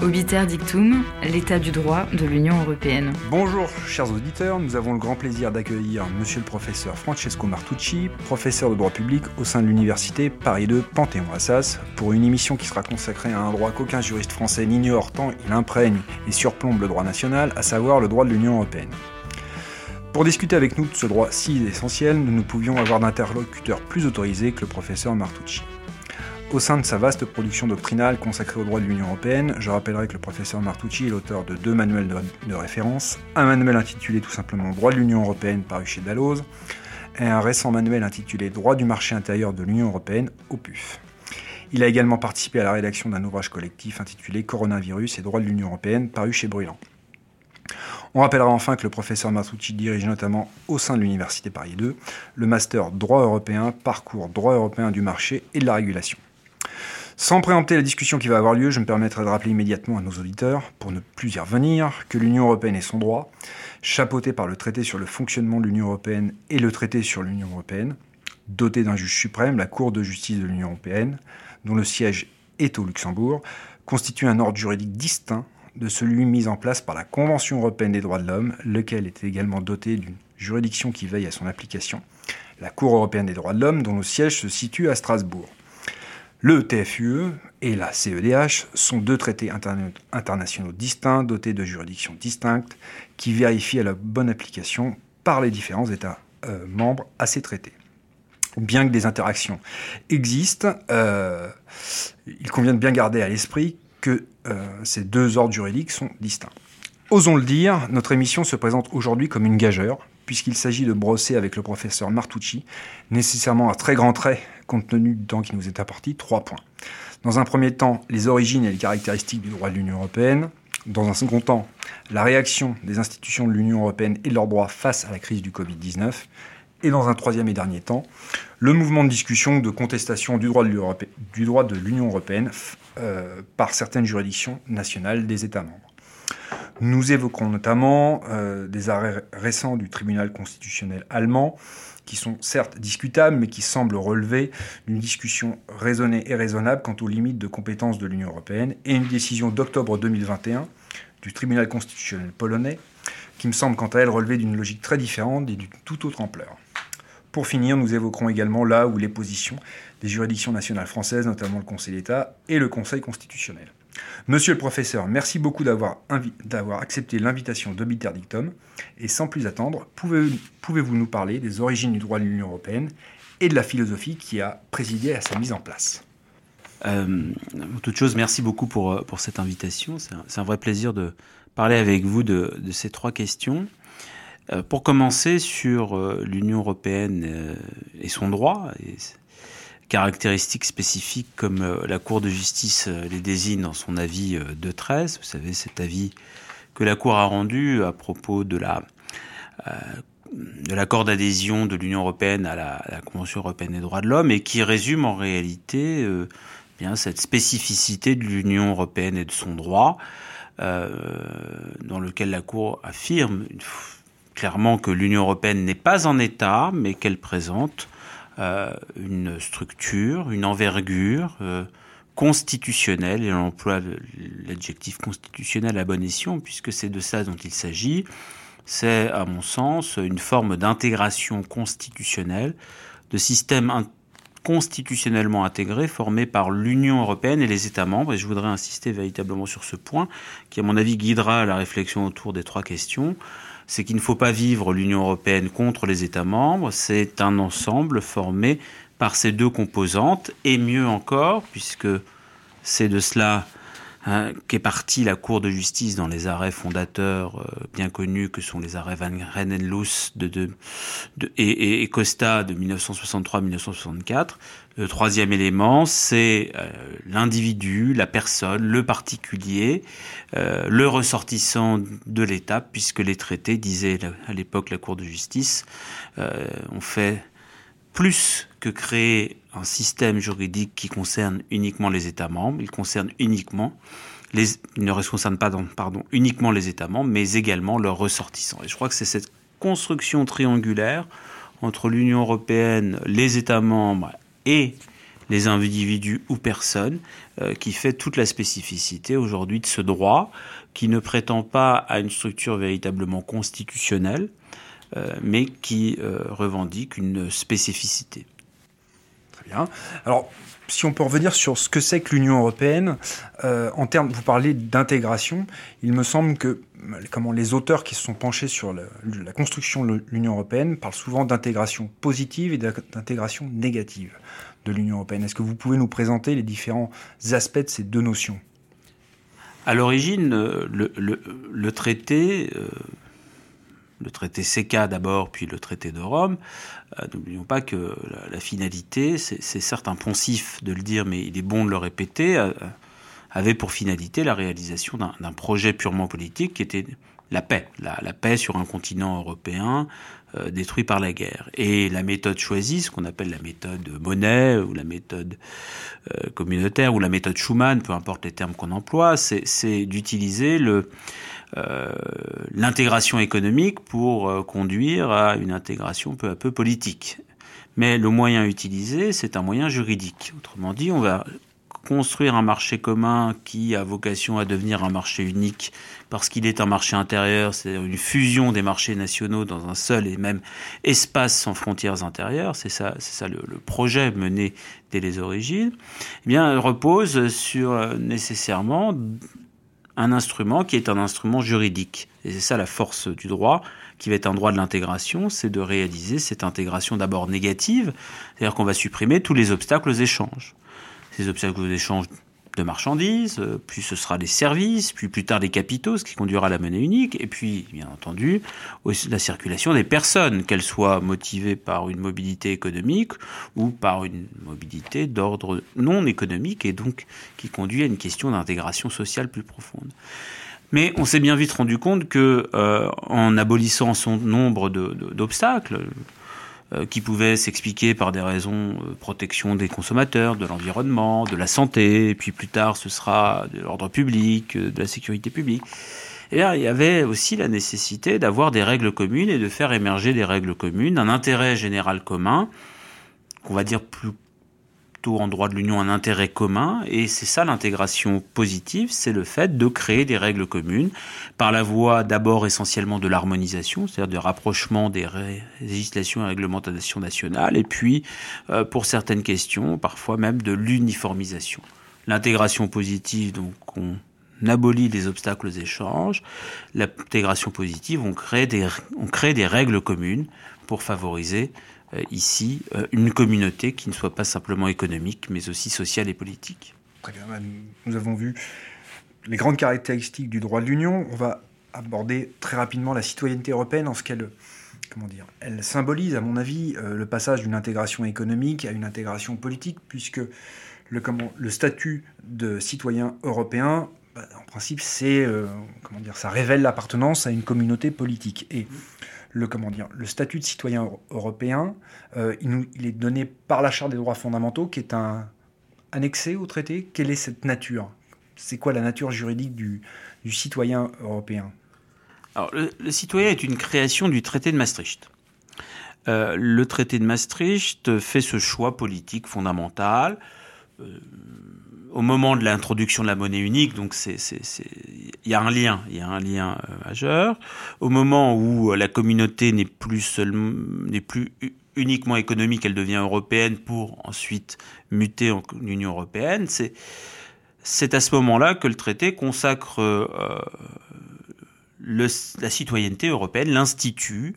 Obiter Dictum, l'état du droit de l'Union européenne. Bonjour chers auditeurs, nous avons le grand plaisir d'accueillir monsieur le professeur Francesco Martucci, professeur de droit public au sein de l'université Paris 2 Panthéon-Assas, pour une émission qui sera consacrée à un droit qu'aucun juriste français n'ignore tant il imprègne et surplombe le droit national, à savoir le droit de l'Union européenne. Pour discuter avec nous de ce droit si essentiel, nous ne pouvions avoir d'interlocuteur plus autorisé que le professeur Martucci. Au sein de sa vaste production doctrinale consacrée au droit de l'Union européenne, je rappellerai que le professeur Martucci est l'auteur de deux manuels de, référence, un manuel intitulé tout simplement Droit de l'Union européenne paru chez Dalloz, et un récent manuel intitulé Droit du marché intérieur de l'Union européenne au PUF. Il a également participé à la rédaction d'un ouvrage collectif intitulé Coronavirus et droit de l'Union européenne paru chez Brûlant. On rappellera enfin que le professeur Martucci dirige notamment au sein de l'Université Paris 2 le master droit européen, parcours droit européen du marché et de la régulation. Sans préempter la discussion qui va avoir lieu, je me permettrai de rappeler immédiatement à nos auditeurs, pour ne plus y revenir, que l'Union européenne et son droit, chapeauté par le traité sur le fonctionnement de l'Union européenne et le traité sur l'Union européenne, doté d'un juge suprême, la Cour de justice de l'Union européenne, dont le siège est au Luxembourg, constitue un ordre juridique distinct de celui mis en place par la Convention européenne des droits de l'homme, lequel est également doté d'une juridiction qui veille à son application, la Cour européenne des droits de l'homme, dont le siège se situe à Strasbourg. Le TFUE et la CEDH sont deux traités internationaux distincts, dotés de juridictions distinctes, qui vérifient la bonne application par les différents États euh, membres à ces traités. Bien que des interactions existent, euh, il convient de bien garder à l'esprit que euh, ces deux ordres juridiques sont distincts. Osons le dire, notre émission se présente aujourd'hui comme une gageure, puisqu'il s'agit de brosser avec le professeur Martucci, nécessairement à très grands traits, compte tenu du temps qui nous est apporté, trois points. Dans un premier temps, les origines et les caractéristiques du droit de l'Union européenne. Dans un second temps, la réaction des institutions de l'Union européenne et de leurs droits face à la crise du Covid-19. Et dans un troisième et dernier temps, le mouvement de discussion de contestation du droit de l'Union européenne euh, par certaines juridictions nationales des États membres. Nous évoquerons notamment euh, des arrêts récents du tribunal constitutionnel allemand, qui sont certes discutables, mais qui semblent relever d'une discussion raisonnée et raisonnable quant aux limites de compétences de l'Union européenne, et une décision d'octobre 2021 du tribunal constitutionnel polonais, qui me semble quant à elle relever d'une logique très différente et d'une toute autre ampleur. Pour finir, nous évoquerons également là où les positions des juridictions nationales françaises, notamment le Conseil d'État et le Conseil constitutionnel. Monsieur le professeur, merci beaucoup d'avoir accepté l'invitation d'Obiter Dictum. Et sans plus attendre, pouvez-vous nous parler des origines du droit de l'Union européenne et de la philosophie qui a présidé à sa mise en place? Euh, toute chose, merci beaucoup pour, euh, cette invitation. C'est un, vrai plaisir de parler avec vous de, ces trois questions. Euh, pour commencer sur euh, l'Union européenne et son droit, caractéristiques spécifiques comme euh, la Cour de justice euh, les désigne dans son avis euh, de 13. Vous savez, cet avis que la Cour a rendu à propos de la de l'accord d'adhésion de l'Union européenne à la, Convention européenne des droits de l'homme et qui résume en réalité bien cette spécificité de l'Union européenne et de son droit, dans lequel la Cour affirme clairement que l'Union européenne n'est pas en état, mais qu'elle présente euh, une structure, une envergure euh, constitutionnelle, et on emploie l'adjectif constitutionnel à bon escient, puisque c'est de ça dont il s'agit. C'est, à mon sens, une forme d'intégration constitutionnelle, de système constitutionnellement intégré formé par l'Union européenne et les États membres. Et je voudrais insister véritablement sur ce point, qui, à mon avis, guidera la réflexion autour des trois questions c'est qu'il ne faut pas vivre l'Union européenne contre les États membres, c'est un ensemble formé par ces deux composantes, et mieux encore, puisque c'est de cela hein, qu'est partie la Cour de justice dans les arrêts fondateurs euh, bien connus que sont les arrêts Van Renenloos de, de, et, Costa de 1963-1964. Le troisième élément, c'est euh, l'individu, la personne, le particulier, euh, le ressortissant de l'État, puisque les traités, disait à l'époque la Cour de justice, ont fait plus que créer un système juridique qui concerne uniquement les États membres, il concerne uniquement les, il ne concerne pas pardon, uniquement les États membres, mais également leurs ressortissants. Et je crois que c'est cette construction triangulaire entre l'Union européenne, les États membres et les individus ou personnes, qui fait toute la spécificité aujourd'hui de ce droit, qui ne prétend pas à une structure véritablement constitutionnelle, mais qui revendique une spécificité. Alors, si on peut revenir sur ce que c'est que l'Union européenne, euh, en termes, vous parlez d'intégration, il me semble que comment les auteurs qui se sont penchés sur la construction de l'Union européenne parlent souvent d'intégration positive et d'intégration négative de l'Union européenne. Est-ce que vous pouvez nous présenter les différents aspects de ces deux notions? À l'origine, le, le, traité euh, le traité CECA d'abord, puis le traité de Rome. Euh, n'oublions pas que la, finalité, c'est certes un poncif de le dire, mais il est bon de le répéter, euh, avait pour finalité la réalisation d'un projet purement politique qui était la paix, la, paix sur un continent européen euh, détruit par la guerre. Et la méthode choisie, ce qu'on appelle la méthode Monet ou la méthode communautaire ou la méthode Schuman, peu importe les termes qu'on emploie, c'est d'utiliser le l'intégration économique pour euh, conduire à une intégration peu à peu politique. Mais le moyen utilisé, c'est un moyen juridique. Autrement dit, on va construire un marché commun qui a vocation à devenir un marché unique parce qu'il est un marché intérieur, c'est une fusion des marchés nationaux dans un seul et même espace sans frontières intérieures, c'est ça, c'est ça le, projet mené dès les origines, eh bien, repose sur euh, nécessairement un instrument qui est un instrument juridique. Et c'est ça la force du droit, qui va être un droit de l'intégration, c'est de réaliser cette intégration d'abord négative, c'est-à-dire qu'on va supprimer tous les obstacles aux échanges. Ces obstacles aux échanges de marchandises, euh, puis ce sera des services, puis plus tard des capitaux, ce qui conduira à la monnaie unique, et puis, bien entendu, la circulation des personnes, qu'elles soient motivées par une mobilité économique ou par une mobilité d'ordre non économique, et donc qui conduit à une question d'intégration sociale plus profonde. Mais on s'est bien vite rendu compte que, euh, en abolissant son nombre d'obstacles, qui pouvaient s'expliquer par des raisons euh, protection des consommateurs, de l'environnement, de la santé, et puis plus tard ce sera de l'ordre public, euh, de la sécurité publique. Et là, il y avait aussi la nécessité d'avoir des règles communes et de faire émerger des règles communes, un intérêt général commun, qu'on va dire plus en droit de l'Union un intérêt commun, et c'est ça l'intégration positive, c'est le fait de créer des règles communes par la voie d'abord essentiellement de l'harmonisation, c'est-à-dire du rapprochement des législations et réglementations nationales, et puis euh, pour certaines questions, parfois même de l'uniformisation. L'intégration positive, donc on abolit les obstacles aux échanges. L'intégration positive, on crée des, on crée des règles communes pour favoriser ici euh, une communauté qui ne soit pas simplement économique, mais aussi sociale et politique. Bien, nous avons vu les grandes caractéristiques du droit de l'Union. On va aborder très rapidement la citoyenneté européenne en ce qu'elle comment dire, elle symbolise, à mon avis, euh, le passage d'une intégration économique à une intégration politique, puisque le statut de citoyen européen, bah, en principe, c'est, comment dire, ça révèle l'appartenance à une communauté politique. Et le, statut de citoyen européen, euh, il, est donné par la Charte des droits fondamentaux, qui est un, annexé au traité. Quelle est cette nature? C'est quoi la nature juridique du, citoyen européen? Le, citoyen est une création du traité de Maastricht. Euh, le traité de Maastricht fait ce choix politique fondamental. Euh, au moment de l'introduction de la monnaie unique, donc il y a un lien, il y a un lien euh, majeur. Au moment où euh, la communauté n'est plus seulement, n'est plus uniquement économique, elle devient européenne pour ensuite muter en Union européenne. C'est, c'est à ce moment-là que le traité consacre euh, la citoyenneté européenne, l'institut,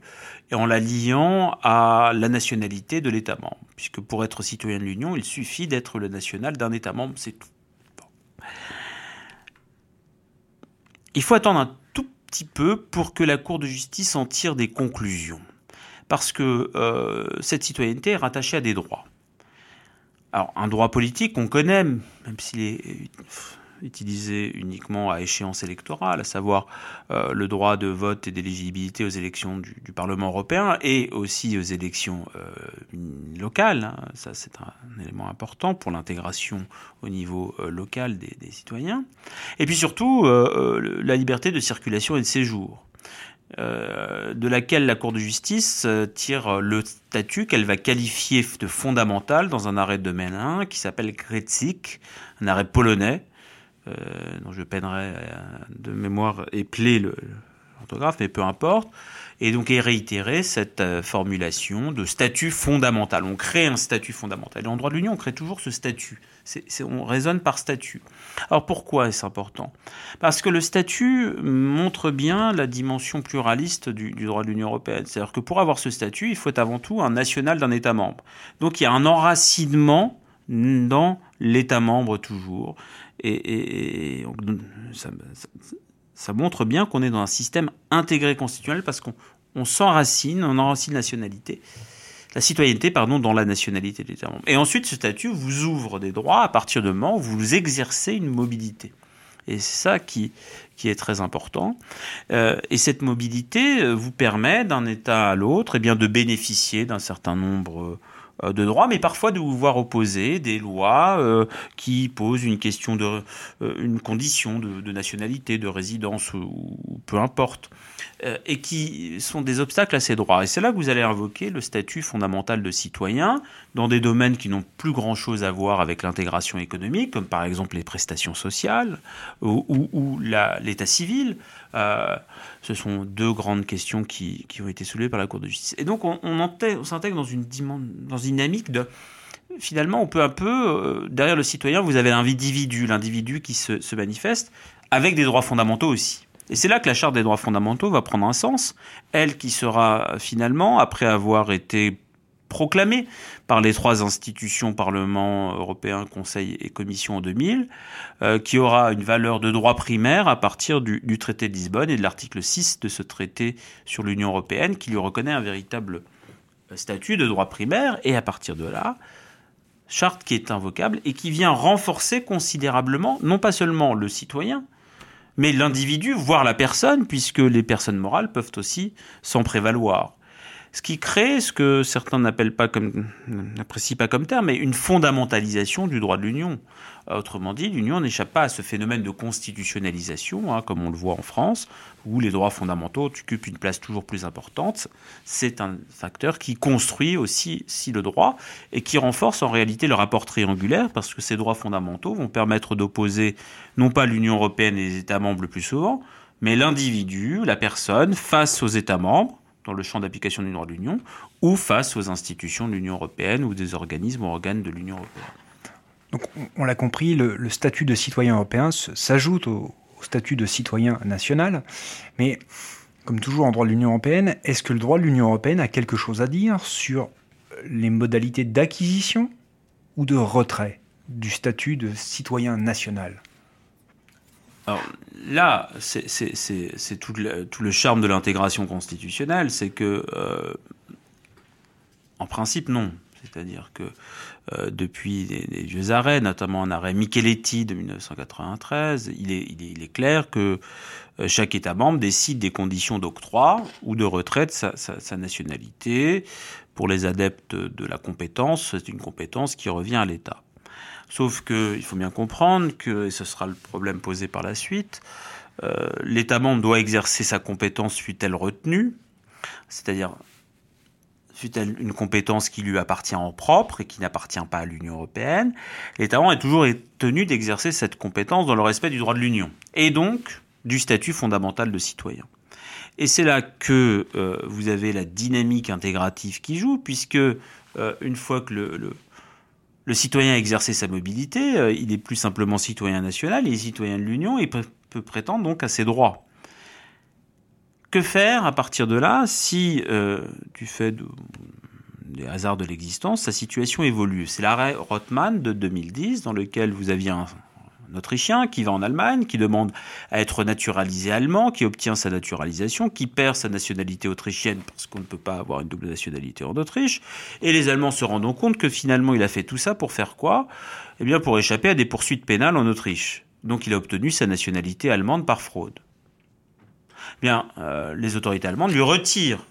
et en la liant à la nationalité de l'État membre. Puisque pour être citoyen de l'Union, il suffit d'être le national d'un État membre, c'est tout. Il faut attendre un tout petit peu pour que la Cour de justice en tire des conclusions. Parce que euh, cette citoyenneté est rattachée à des droits. Alors, un droit politique, on connaît, même s'il est utilisé uniquement à échéance électorale, à savoir euh, le droit de vote et d'éligibilité aux élections du, Parlement européen et aussi aux élections euh, locales. Hein. Ça, c'est un, élément important pour l'intégration au niveau euh, local des, citoyens. Et puis surtout, la liberté de circulation et de séjour. de laquelle la Cour de justice tire le statut qu'elle va qualifier de fondamental dans un arrêt de domaine 1 qui s'appelle Gretzik, un arrêt polonais, dont je peinerai de mémoire épeler l'orthographe, mais peu importe, et donc est réitéré cette formulation de statut fondamental. On crée un statut fondamental. Et en droit de l'Union, on crée toujours ce statut on raisonne par statut. Alors pourquoi est-ce important? Parce que le statut montre bien la dimension pluraliste du, droit de l'Union européenne. C'est-à-dire que pour avoir ce statut, il faut avant tout un national d'un État membre. Donc il y a un enracinement dans l'État membre toujours. Et, ça, montre bien qu'on est dans un système intégré constitutionnel parce qu'on s'enracine, on enracine la nationalité la citoyenneté pardon, dans la nationalité des États. Et ensuite, ce statut vous ouvre des droits à partir du moment où vous exercez une mobilité. Et c'est ça qui, qui est très important. Euh, et cette mobilité euh, vous permet d'un État à l'autre eh bien, de bénéficier d'un certain nombre euh, de droits, mais parfois de vous voir opposer des lois euh, qui posent une question de, euh, une condition de, nationalité, de résidence ou, peu importe, et qui sont des obstacles à ces droits. Et c'est là que vous allez invoquer le statut fondamental de citoyen dans des domaines qui n'ont plus grand-chose à voir avec l'intégration économique, comme par exemple les prestations sociales ou l'état civil. Euh, ce sont deux grandes questions qui, ont été soulevées par la Cour de justice. Et donc on, s'intègre dans une, dynamique de... Finalement, on peut un peu, euh, derrière le citoyen, vous avez l'individu, l'individu qui se manifeste, avec des droits fondamentaux aussi. Et c'est là que la Charte des droits fondamentaux va prendre un sens, elle qui sera finalement, après avoir été proclamée par les trois institutions, Parlement européen, Conseil et Commission en 2000, euh, qui aura une valeur de droit primaire à partir du, traité de Lisbonne et de l'article 6 de ce traité sur l'Union européenne qui lui reconnaît un véritable statut de droit primaire. Et à partir de là, charte qui est invocable et qui vient renforcer considérablement non pas seulement le citoyen, mais l'individu, voire la personne, puisque les personnes morales peuvent aussi s'en prévaloir ce qui crée ce que certains n'appellent pas comme, n'apprécient pas comme terme, mais une fondamentalisation du droit de l'Union. Autrement dit, l'Union n'échappe pas à ce phénomène de constitutionnalisation, hein, comme on le voit en France, où les droits fondamentaux occupent une place toujours plus importante. C'est un facteur qui construit aussi si le droit et qui renforce en réalité le rapport triangulaire, parce que ces droits fondamentaux vont permettre d'opposer non pas l'Union européenne et les États membres le plus souvent, mais l'individu, la personne, face aux États membres, dans le champ d'application du droit de l'Union ou face aux institutions de l'Union européenne ou des organismes ou organes de l'Union européenne. Donc, on l'a compris, le, statut de citoyen européen s'ajoute au, statut de citoyen national, mais comme toujours en droit de l'Union européenne, est-ce que le droit de l'Union européenne a quelque chose à dire sur les modalités d'acquisition ou de retrait du statut de citoyen national? Alors là, c'est tout, le charme de l'intégration constitutionnelle, c'est que, euh, en principe, non. C'est-à-dire que euh, depuis des, vieux arrêts, notamment un arrêt Micheletti de 1993, il est, clair que euh, chaque État membre décide des conditions d'octroi ou de retrait de sa, nationalité. Pour les adeptes de la compétence, c'est une compétence qui revient à l'État. Sauf qu'il faut bien comprendre que, et ce sera le problème posé par la suite, euh, l'État membre doit exercer sa compétence fut-elle retenue, c'est-à-dire fut-elle une compétence qui lui appartient en propre et qui n'appartient pas à l'Union européenne, l'État membre est toujours tenu d'exercer cette compétence dans le respect du droit de l'Union et donc du statut fondamental de citoyen. Et c'est là que euh, vous avez la dynamique intégrative qui joue, puisque euh, une fois que le le citoyen a exercé sa mobilité, euh, il est plus simplement citoyen national, il est citoyen de l'Union et peut, prétendre donc à ses droits. Que faire à partir de là si, euh, du fait des hasards de l'existence, sa situation évolue? C'est l'arrêt Rothman de 2010 dans lequel vous aviez un, Autrichien qui va en Allemagne, qui demande à être naturalisé allemand, qui obtient sa naturalisation, qui perd sa nationalité autrichienne parce qu'on ne peut pas avoir une double nationalité en Autriche. Et les Allemands se rendent compte que finalement il a fait tout ça pour faire quoi? Eh bien pour échapper à des poursuites pénales en Autriche. Donc il a obtenu sa nationalité allemande par fraude. Bien, euh, les autorités allemandes lui retirent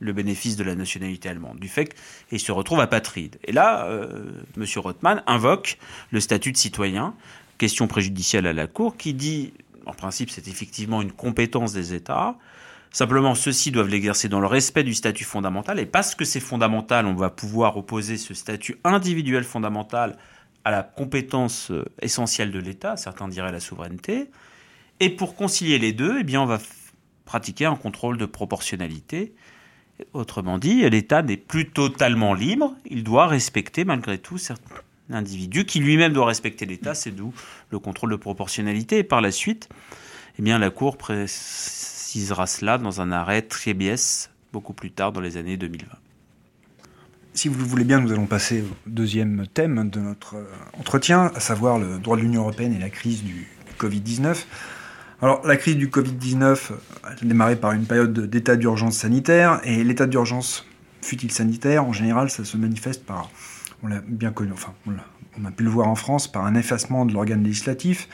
le bénéfice de la nationalité allemande, du fait qu'il se retrouve apatride. Et là, euh, M. Rothman invoque le statut de citoyen, question préjudicielle à la Cour, qui dit en principe, c'est effectivement une compétence des États. Simplement, ceux-ci doivent l'exercer dans le respect du statut fondamental. Et parce que c'est fondamental, on va pouvoir opposer ce statut individuel fondamental à la compétence euh, essentielle de l'État, certains diraient la souveraineté. Et pour concilier les deux, eh bien, on va pratiquer un contrôle de proportionnalité. Autrement dit, l'État n'est plus totalement libre, il doit respecter malgré tout certains individus qui lui-même doit respecter l'État, c'est d'où le contrôle de proportionnalité. Et par la suite, eh bien, la Cour précisera cela dans un arrêt Trébiès beaucoup plus tard dans les années 2020. Si vous le voulez bien, nous allons passer au deuxième thème de notre euh, entretien, à savoir le droit de l'Union européenne et la crise du Covid-19. Alors, la crise du Covid-19 a démarré par une période d'état d'urgence sanitaire, et l'état d'urgence, fut-il sanitaire, en général, ça se manifeste par, on l'a bien connu, enfin, on a, pu le voir en France, par un effacement de l'organe législatif,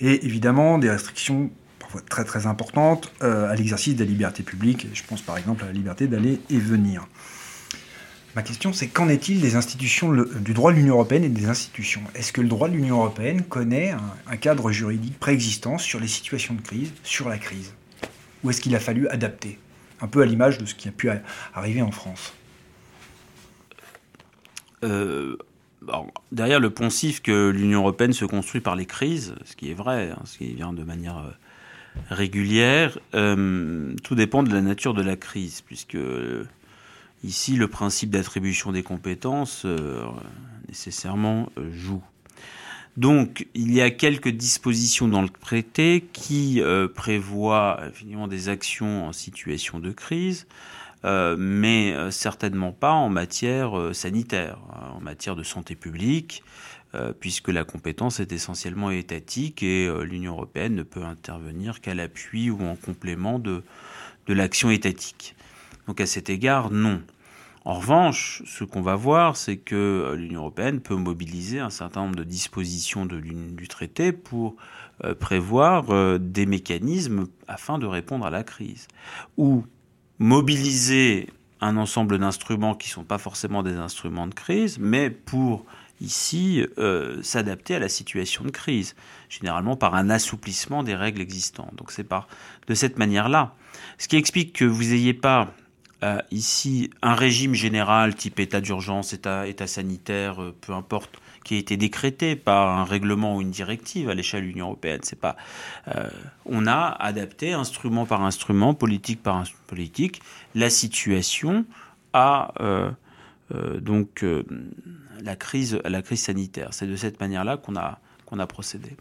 et évidemment des restrictions parfois très très importantes euh, à l'exercice des libertés publiques, je pense par exemple à la liberté d'aller et venir. Ma question, c'est qu'en est-il des institutions du droit de l'Union européenne et des institutions? Est-ce que le droit de l'Union européenne connaît un, cadre juridique préexistant sur les situations de crise, sur la crise? Ou est-ce qu'il a fallu adapter? Un peu à l'image de ce qui a pu arriver en France. Euh, derrière le poncif que l'Union européenne se construit par les crises, ce qui est vrai, hein, ce qui vient de manière euh, régulière, euh, tout dépend de la nature de la crise, puisque Ici, le principe d'attribution des compétences euh, nécessairement euh, joue. Donc, il y a quelques dispositions dans le traité qui euh, prévoient finalement des actions en situation de crise, mais certainement pas en matière sanitaire, hein, en matière de santé publique, puisque la compétence est essentiellement étatique et l'Union européenne ne peut intervenir qu'à l'appui ou en complément de l'action étatique. Donc à cet égard, non. En revanche, ce qu'on va voir, c'est que euh, l'Union européenne peut mobiliser un certain nombre de dispositions du traité pour euh, prévoir euh, des mécanismes afin de répondre à la crise. Ou mobiliser un ensemble d'instruments qui ne sont pas forcément des instruments de crise, mais pour ici s'adapter à la situation de crise, généralement par un assouplissement des règles existantes. Donc c'est par de cette manière-là. Ce qui explique que vous n'ayez pas euh, ici un régime général type état d'urgence, état, sanitaire, euh, peu importe, qui a été décrété par un règlement ou une directive à l'échelle de l'Union européenne. C'est pas. Euh, on a adapté instrument par instrument, politique par politique, la situation à donc la crise, la crise sanitaire. C'est de cette manière-là qu'on a qu'on a procédé.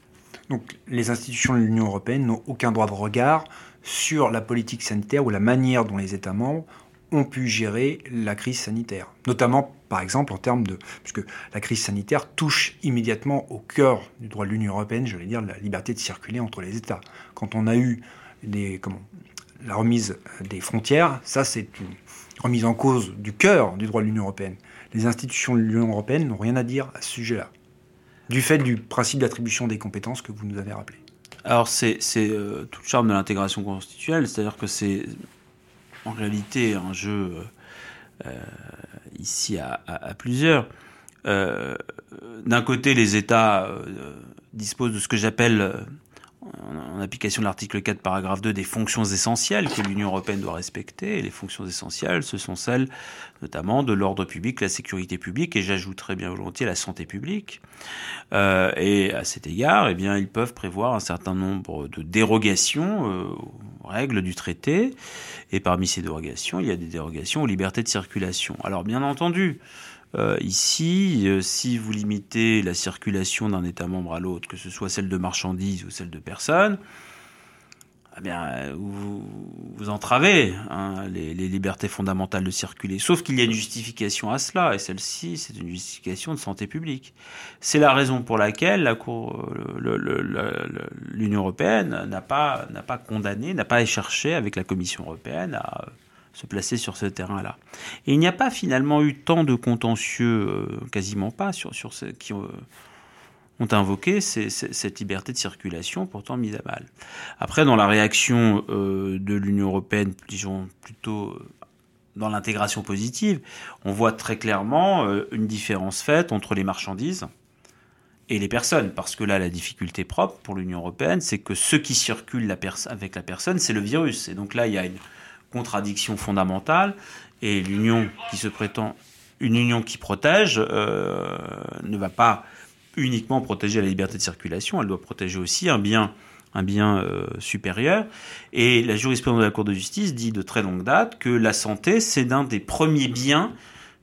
Donc les institutions de l'Union européenne n'ont aucun droit de regard sur la politique sanitaire ou la manière dont les États membres ont pu gérer la crise sanitaire. Notamment, par exemple, en termes de... puisque la crise sanitaire touche immédiatement au cœur du droit de l'Union européenne, je vais dire, la liberté de circuler entre les États. Quand on a eu des, comment, la remise des frontières, ça c'est une remise en cause du cœur du droit de l'Union européenne. Les institutions de l'Union européenne n'ont rien à dire à ce sujet-là, du fait du principe d'attribution des compétences que vous nous avez rappelé. Alors c'est euh, tout le charme de l'intégration constitutionnelle, c'est-à-dire que c'est en réalité un jeu euh, ici à, plusieurs. Euh, d'un côté, les États euh, disposent de ce que j'appelle en application de l'article 4, paragraphe 2, des fonctions essentielles que l'Union européenne doit respecter. Et les fonctions essentielles, ce sont celles notamment de l'ordre public, la sécurité publique, et j'ajouterais bien volontiers la santé publique. Euh, et à cet égard, eh bien, ils peuvent prévoir un certain nombre de dérogations euh, aux règles du traité. Et parmi ces dérogations, il y a des dérogations aux libertés de circulation. Alors, bien entendu, euh, ici, euh, si vous limitez la circulation d'un État membre à l'autre, que ce soit celle de marchandises ou celle de personnes, eh vous, entravez hein, les, libertés fondamentales de circuler. Sauf qu'il y a une justification à cela, et celle-ci, c'est une justification de santé publique. C'est la raison pour laquelle l'Union européenne n'a pas condamné, n'a pas cherché avec la Commission européenne à se placer sur ce terrain-là. Et il n'y a pas finalement eu tant de contentieux, euh, quasiment pas, sur, sur ceux qui ont, invoqué cette liberté de circulation pourtant mise à mal. Après, dans la réaction euh, de l'Union européenne, disons plutôt euh, dans l'intégration positive, on voit très clairement une différence faite entre les marchandises et les personnes, parce que là, la difficulté propre pour l'Union européenne, c'est que ce qui circule avec la personne, c'est le virus. Et donc là, il y a une contradiction fondamentale, et l'Union qui se prétend une Union qui protège euh, ne va pas uniquement protéger la liberté de circulation, elle doit protéger aussi un bien un bien euh, supérieur. Et la jurisprudence de la Cour de justice dit de très longue date que la santé, c'est l'un des premiers biens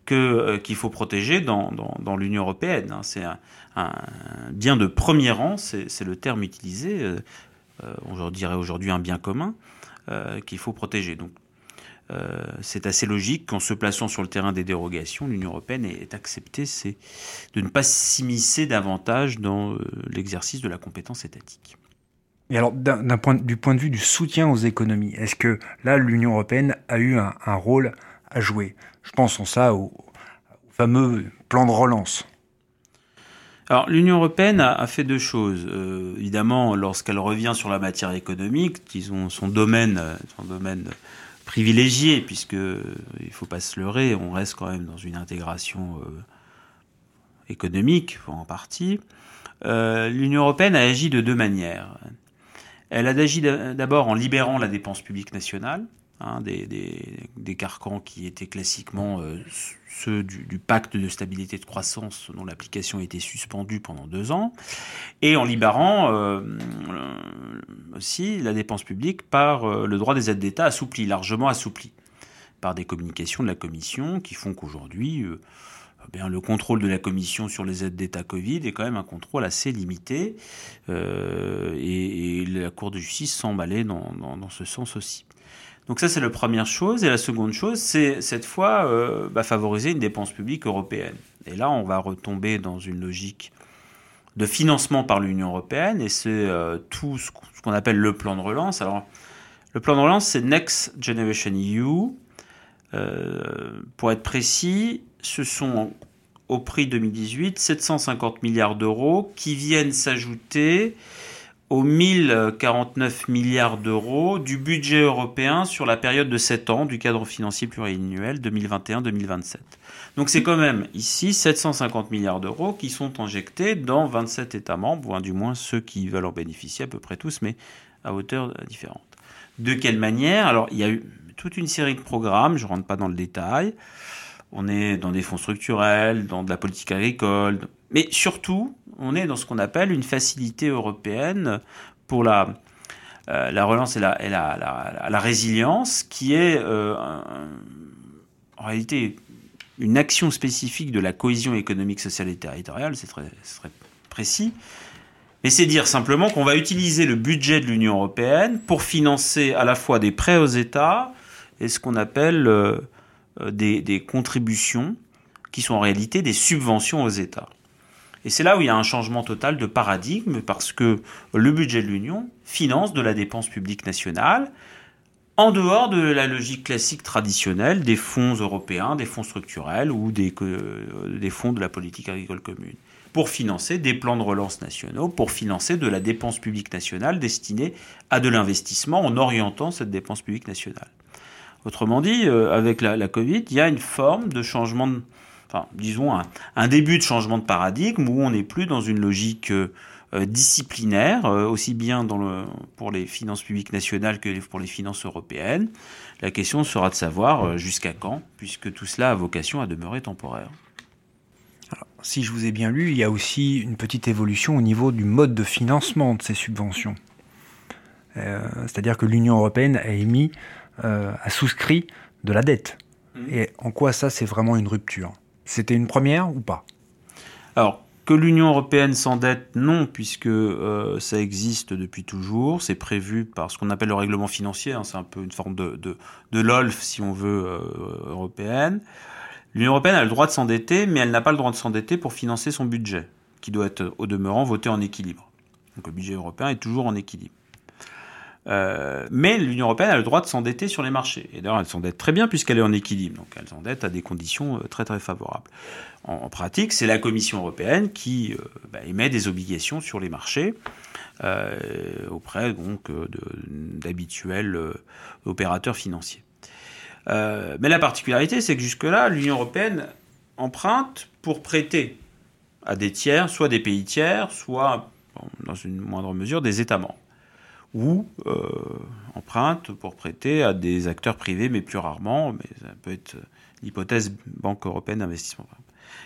que euh, qu'il faut protéger dans, dans, l'Union européenne. Hein. C'est un, bien de premier rang, c'est le terme utilisé. On dirait aujourd'hui un bien commun qu'il faut protéger. Donc c'est assez logique qu'en se plaçant sur le terrain des dérogations, l'Union européenne ait accepté de ne pas s'immiscer davantage dans l'exercice de la compétence étatique. Et alors, point, du point de vue du soutien aux économies, est-ce que là, l'Union européenne a eu un, rôle à jouer? Je pense en ça au, fameux plan de relance. Alors, l'Union européenne a, fait deux choses. Euh, évidemment, lorsqu'elle revient sur la matière économique, disons son domaine, son domaine privilégié, puisque il faut pas se leurrer, on reste quand même dans une intégration euh, économique en partie. Euh, L'Union européenne a agi de deux manières. Elle a agi d'abord en libérant la dépense publique nationale, hein, des, carcans qui étaient classiquement euh, ceux du, pacte de stabilité de croissance dont l'application a été suspendue pendant deux ans, et en libérant euh, aussi la dépense publique par euh, le droit des aides d'État assoupli, largement assoupli, par des communications de la Commission qui font qu'aujourd'hui eh le contrôle de la Commission sur les aides d'État Covid est quand même un contrôle assez limité euh, et, la Cour de justice semble aller dans, ce sens aussi. Donc ça c'est la première chose et la seconde chose c'est cette fois euh, bah, favoriser une dépense publique européenne. Et là on va retomber dans une logique de financement par l'Union européenne et c'est euh, tout ce qu'on appelle le plan de relance. Alors le plan de relance c'est Next Generation EU. pour être précis, ce sont au prix 2018 750 milliards d'euros qui viennent s'ajouter aux 1049 milliards d'euros du budget européen sur la période de 7 ans du cadre financier pluriannuel 2021-2027. Donc c'est quand même ici 750 milliards d'euros qui sont injectés dans 27 États membres, ou du moins ceux qui veulent en bénéficier à peu près tous, mais à hauteur différente. De quelle manière? Alors il y a eu toute une série de programmes, je ne rentre pas dans le détail. On est dans des fonds structurels, dans de la politique agricole, mais surtout, on est dans ce qu'on appelle une facilité européenne pour la, euh, la relance et, la, résilience, qui est euh, en réalité une action spécifique de la cohésion économique, sociale et territoriale, c'est très, précis. Mais c'est dire simplement qu'on va utiliser le budget de l'Union européenne pour financer à la fois des prêts aux États et ce qu'on appelle euh, des, contributions qui sont en réalité des subventions aux États. Et c'est là où il y a un changement total de paradigme parce que le budget de l'Union finance de la dépense publique nationale en dehors de la logique classique traditionnelle des fonds européens, des fonds structurels ou des, fonds de la politique agricole commune, pour financer des plans de relance nationaux, pour financer de la dépense publique nationale destinée à de l'investissement en orientant cette dépense publique nationale. Autrement dit, euh, avec la, Covid, il y a une forme de changement, de, enfin, disons un, début de changement de paradigme où on n'est plus dans une logique euh, disciplinaire, euh, aussi bien dans le, pour les finances publiques nationales que pour les finances européennes. La question sera de savoir jusqu'à quand, puisque tout cela a vocation à demeurer temporaire. si je vous ai bien lu, il y a aussi une petite évolution au niveau du mode de financement de ces subventions. C'est-à-dire que l'Union européenne a émis euh, a souscrit de la dette. Mmh. Et en quoi ça, c'est vraiment une rupture? C'était une première ou pas? Alors, que l'Union européenne s'endette, non, puisque euh, ça existe depuis toujours. C'est prévu par ce qu'on appelle le règlement financier. Hein. c'est un peu une forme de, LOLF, si on veut, euh, européenne. L'Union européenne a le droit de s'endetter, mais elle n'a pas le droit de s'endetter pour financer son budget, qui doit être au demeurant voté en équilibre. Donc le budget européen est toujours en équilibre. Euh, mais l'Union européenne a le droit de s'endetter sur les marchés. Et d'ailleurs, elle s'endette très bien puisqu'elle est en équilibre. Donc, elle s'endette à des conditions euh, très très favorables. En, pratique, c'est la Commission européenne qui euh, bah, émet des obligations sur les marchés auprès d'habituels opérateurs financiers. mais la particularité, c'est que jusque-là, l'Union européenne emprunte pour prêter à des tiers, soit des pays tiers, soit, dans une moindre mesure, des États membres. Ou euh, empruntent pour prêter à des acteurs privés, mais plus rarement, mais ça peut être l'hypothèse Banque européenne d'investissement,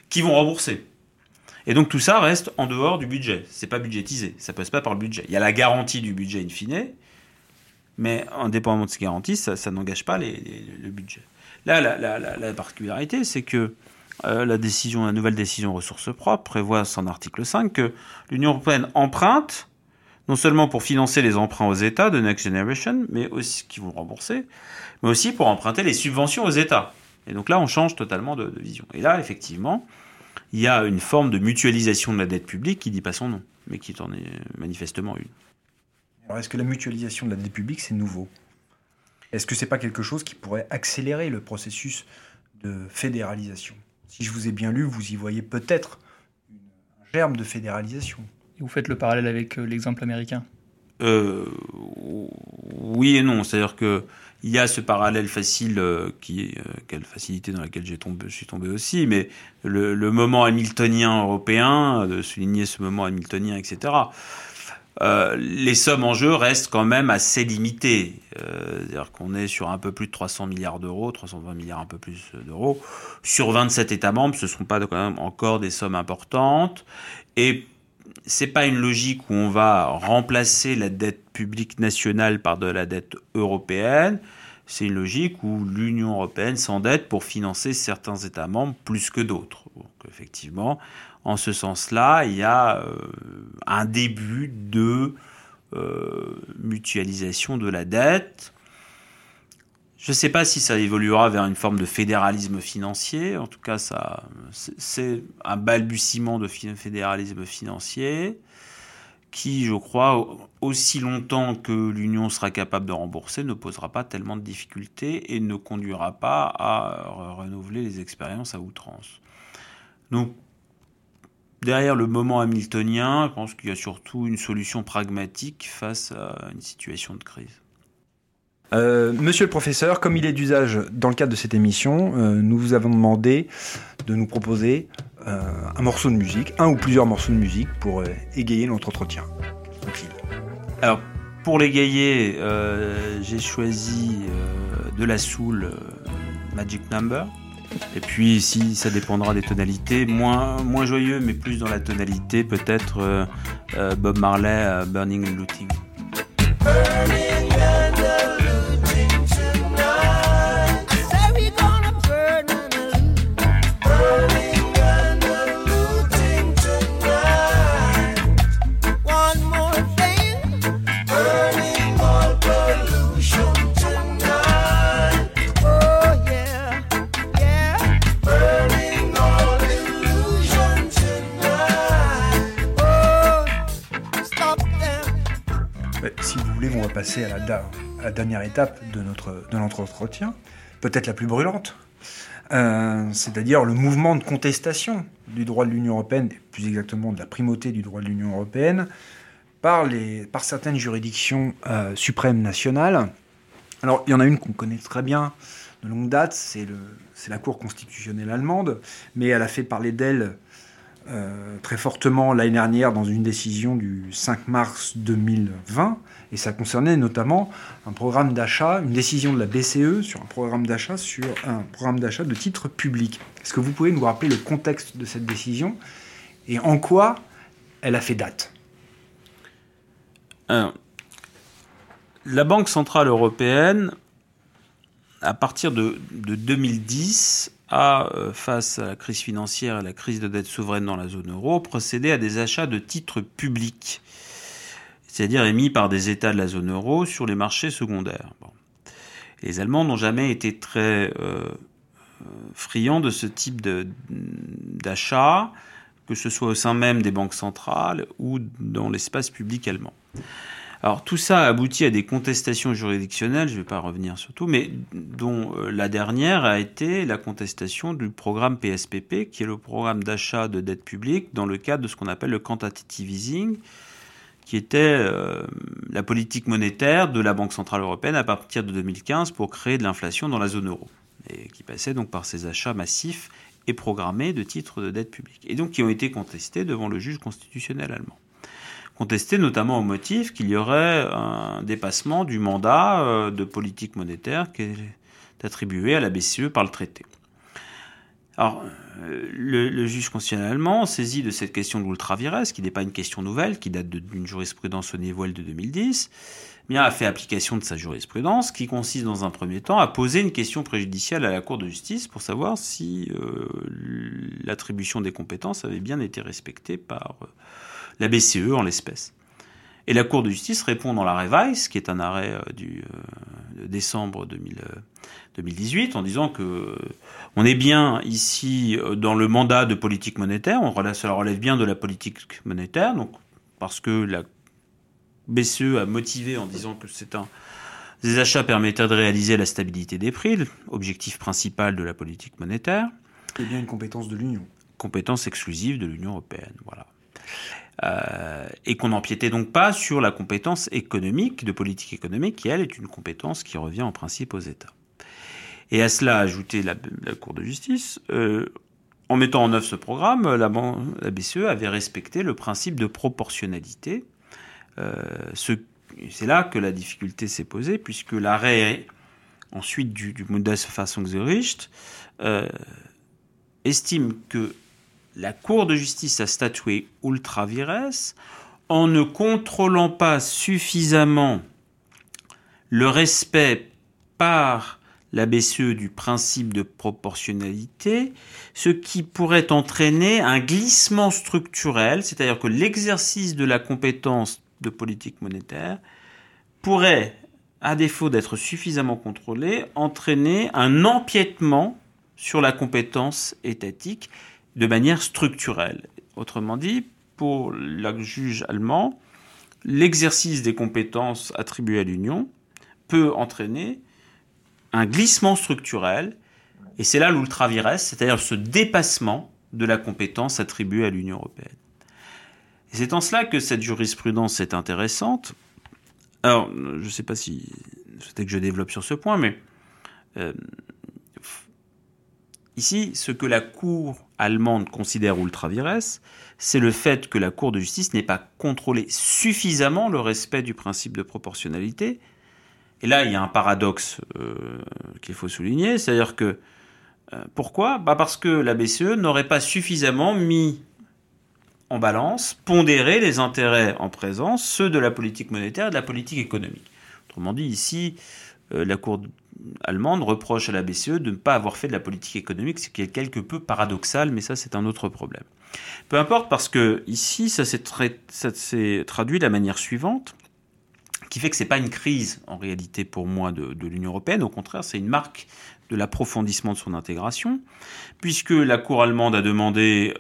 qui vont rembourser. Et donc tout ça reste en dehors du budget. C'est pas budgétisé, ça passe pas par le budget. Il y a la garantie du budget in fine, mais indépendamment de ces garanties, ça, n'engage pas le budget. Là, la, particularité, c'est que euh, la décision, la nouvelle décision ressources propres prévoit son article 5 que l'Union européenne emprunte non seulement pour financer les emprunts aux États de Next Generation, mais aussi qui vont rembourser, mais aussi pour emprunter les subventions aux États. Et donc là, on change totalement de, vision. Et là, effectivement, il y a une forme de mutualisation de la dette publique qui dit pas son nom, mais qui en est manifestement une. Alors, est-ce que la mutualisation de la dette publique, c'est nouveau? Est-ce que c'est pas quelque chose qui pourrait accélérer le processus de fédéralisation? Si je vous ai bien lu, vous y voyez peut-être un germe de fédéralisation. Vous faites le parallèle avec euh, l'exemple américain? Euh, Oui et non. C'est-à-dire que il y a ce parallèle facile euh, qui quelle facilité dans laquelle je suis tombé aussi, mais le, moment hamiltonien européen, de souligner ce moment hamiltonien, etc. Les sommes en jeu restent quand même assez limitées. C'est-à-dire qu'on est sur un peu plus de 300 milliards d'euros, 320 milliards un peu plus d'euros. Sur 27 États membres, ce ne sont pas quand même encore des sommes importantes. Et c'est pas une logique où on va remplacer la dette publique nationale par de la dette européenne. C'est une logique où l'Union européenne s'endette pour financer certains États membres plus que d'autres. Donc effectivement, en ce sens-là, il y a euh, un début de euh, mutualisation de la dette. Je ne sais pas si ça évoluera vers une forme de fédéralisme financier. En tout cas, ça, c'est un balbutiement de fédéralisme financier qui, je crois, aussi longtemps que l'Union sera capable de rembourser, ne posera pas tellement de difficultés et ne conduira pas à renouveler les expériences à outrance. Donc, derrière le moment hamiltonien, je pense qu'il y a surtout une solution pragmatique face à une situation de crise. Euh, monsieur le professeur, comme il est d'usage dans le cadre de cette émission, euh, nous vous avons demandé de nous proposer euh, un morceau de musique, un ou plusieurs morceaux de musique pour égayer notre entretien. Alors, pour l'égayer, j'ai choisi de la soul Magic Number. Et puis, si ça dépendra des tonalités, moins, moins joyeux, mais plus dans la tonalité, peut-être Bob Marley, Burning and Looting. Passer à la, dernière étape de notre, de entretien, peut-être la plus brûlante, euh, c'est-à-dire le mouvement de contestation du droit de l'Union européenne, plus exactement de la primauté du droit de l'Union européenne, par, les, par certaines juridictions euh, suprêmes nationales. Alors, il y en a une qu'on connaît très bien de longue date, c'est la Cour constitutionnelle allemande, mais elle a fait parler d'elle euh, très fortement l'année dernière dans une décision du 5 mars 2020, et ça concernait notamment un programme d'achat, une décision de la BCE sur un programme d'achat sur un programme d'achat de titres publics. Est-ce que vous pouvez nous rappeler le contexte de cette décision et en quoi elle a fait date? La Banque centrale européenne, à partir de, de 2010, a, euh, face à la crise financière et la crise de dette souveraine dans la zone euro, procédé à des achats de titres publics, c'est-à-dire émis par des États de la zone euro sur les marchés secondaires. Les Allemands n'ont jamais été très euh, friands de ce type d'achat, que ce soit au sein même des banques centrales ou dans l'espace public allemand. Alors tout ça a abouti à des contestations juridictionnelles, je ne vais pas revenir sur tout, mais dont euh, la dernière a été la contestation du programme PSPP, qui est le programme d'achat de dette publique dans le cadre de ce qu'on appelle le quantitative easing, qui était euh, la politique monétaire de la Banque Centrale Européenne à partir de 2015 pour créer de l'inflation dans la zone euro, et qui passait donc par ces achats massifs et programmés de titres de dette publique, et donc qui ont été contestés devant le juge constitutionnel allemand. Contestés notamment au motif qu'il y aurait un dépassement du mandat euh, de politique monétaire qui est attribué à la BCE par le traité. Alors, euh, le, juge constitutionnel allemand, saisi de cette question de l'ultra-virès, qui n'est pas une question nouvelle, qui date d'une jurisprudence au niveau de 2010, bien, a fait application de sa jurisprudence, qui consiste dans un premier temps à poser une question préjudicielle à la Cour de justice pour savoir si euh, l'attribution des compétences avait bien été respectée par la BCE en l'espèce. Et la Cour de justice répond dans l'arrêt Weiss, qui est un arrêt euh, du décembre 2018, en disant que on est bien ici dans le mandat de politique monétaire, on relève, cela relève bien de la politique monétaire, donc parce que la BCE a motivé en disant que c'est un des achats permettraient de réaliser la stabilité des prix, l'objectif principal de la politique monétaire. C'est bien une compétence de l'Union. Compétence exclusive de l'Union européenne, voilà. Euh, et qu'on n'empiétait donc pas sur la compétence économique, de politique économique, qui elle est une compétence qui revient en principe aux États. Et à cela ajouter la, la Cour de justice, euh, en mettant en œuvre ce programme, la, BCE avait respecté le principe de proportionnalité euh, c'est là que la difficulté s'est posée, puisque l'arrêt ensuite du, du Bundesverfassungsgericht estime que la Cour de justice a statué ultra vires en ne contrôlant pas suffisamment le respect par la BCE du principe de proportionnalité, ce qui pourrait entraîner un glissement structurel, c'est-à-dire que l'exercice de la compétence de politique monétaire pourrait, à défaut d'être suffisamment contrôlé, entraîner un empiètement sur la compétence étatique de manière structurelle. Autrement dit, pour le juge allemand, l'exercice des compétences attribuées à l'Union peut entraîner un glissement structurel, et c'est là l'ultra-virès, c'est-à-dire ce dépassement de la compétence attribuée à l'Union européenne. C'est en cela que cette jurisprudence est intéressante. Alors, je ne sais pas si c'était que je développe sur ce point, mais euh, ici, ce que la Cour allemande considère ultra vires, c'est le fait que la Cour de justice n'ait pas contrôlé suffisamment le respect du principe de proportionnalité. Et là, il y a un paradoxe euh, qu'il faut souligner, c'est-à-dire que euh, pourquoi? Bah Parce que la BCE n'aurait pas suffisamment mis en balance, pondérer les intérêts en présence, ceux de la politique monétaire et de la politique économique. Autrement dit, ici, euh, la Cour allemande reproche à la BCE de ne pas avoir fait de la politique économique, ce qui est quelque peu paradoxal, mais ça c'est un autre problème. Peu importe, parce que ici, ça s'est traduit de la manière suivante, qui fait que ce n'est pas une crise en réalité pour moi de, de l'Union européenne, au contraire, c'est une marque de l'approfondissement de son intégration, puisque la Cour allemande a demandé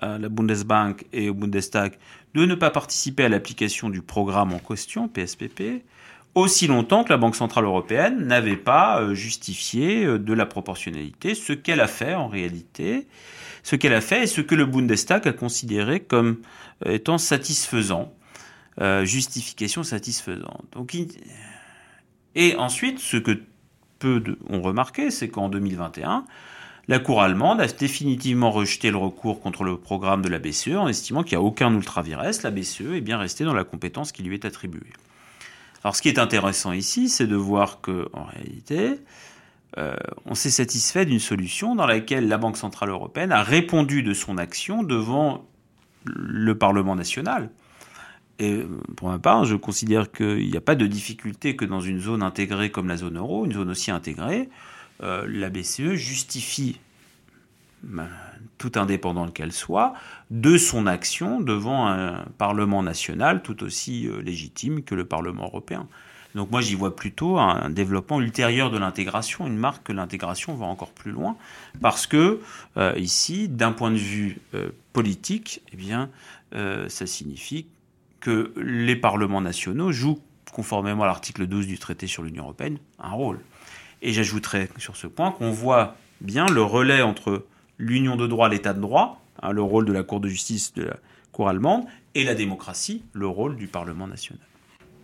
à la Bundesbank et au Bundestag de ne pas participer à l'application du programme en question, PSPP, aussi longtemps que la Banque Centrale Européenne n'avait pas euh, justifié euh, de la proportionnalité, ce qu'elle a fait en réalité, ce qu'elle a fait et ce que le Bundestag a considéré comme euh, étant satisfaisant, justification satisfaisante. Et ensuite, ce que peu ont remarqué, c'est qu'en 2021, la Cour allemande a définitivement rejeté le recours contre le programme de la BCE en estimant qu'il n'y a aucun ultra-vires. La BCE est bien restée dans la compétence qui lui est attribuée. Alors ce qui est intéressant ici, c'est de voir que en réalité, euh, on s'est satisfait d'une solution dans laquelle la Banque centrale européenne a répondu de son action devant le Parlement national. Et pour ma part, je considère qu'il n'y a pas de difficulté que dans une zone intégrée comme la zone euro, une zone aussi intégrée, euh, la BCE justifie, tout indépendante qu'elle soit, de son action devant un Parlement national tout aussi euh, légitime que le Parlement européen. Donc moi j'y vois plutôt un développement ultérieur de l'intégration, une marque que l'intégration va encore plus loin, parce que ici, d'un point de vue politique, eh bien, ça signifie que les parlements nationaux jouent, conformément à l'article 12 du traité sur l'Union européenne, un rôle. Et j'ajouterais sur ce point qu'on voit bien le relais entre l'union de droit, l'état de droit, hein, le rôle de la Cour de justice de la Cour allemande, et la démocratie, le rôle du Parlement national.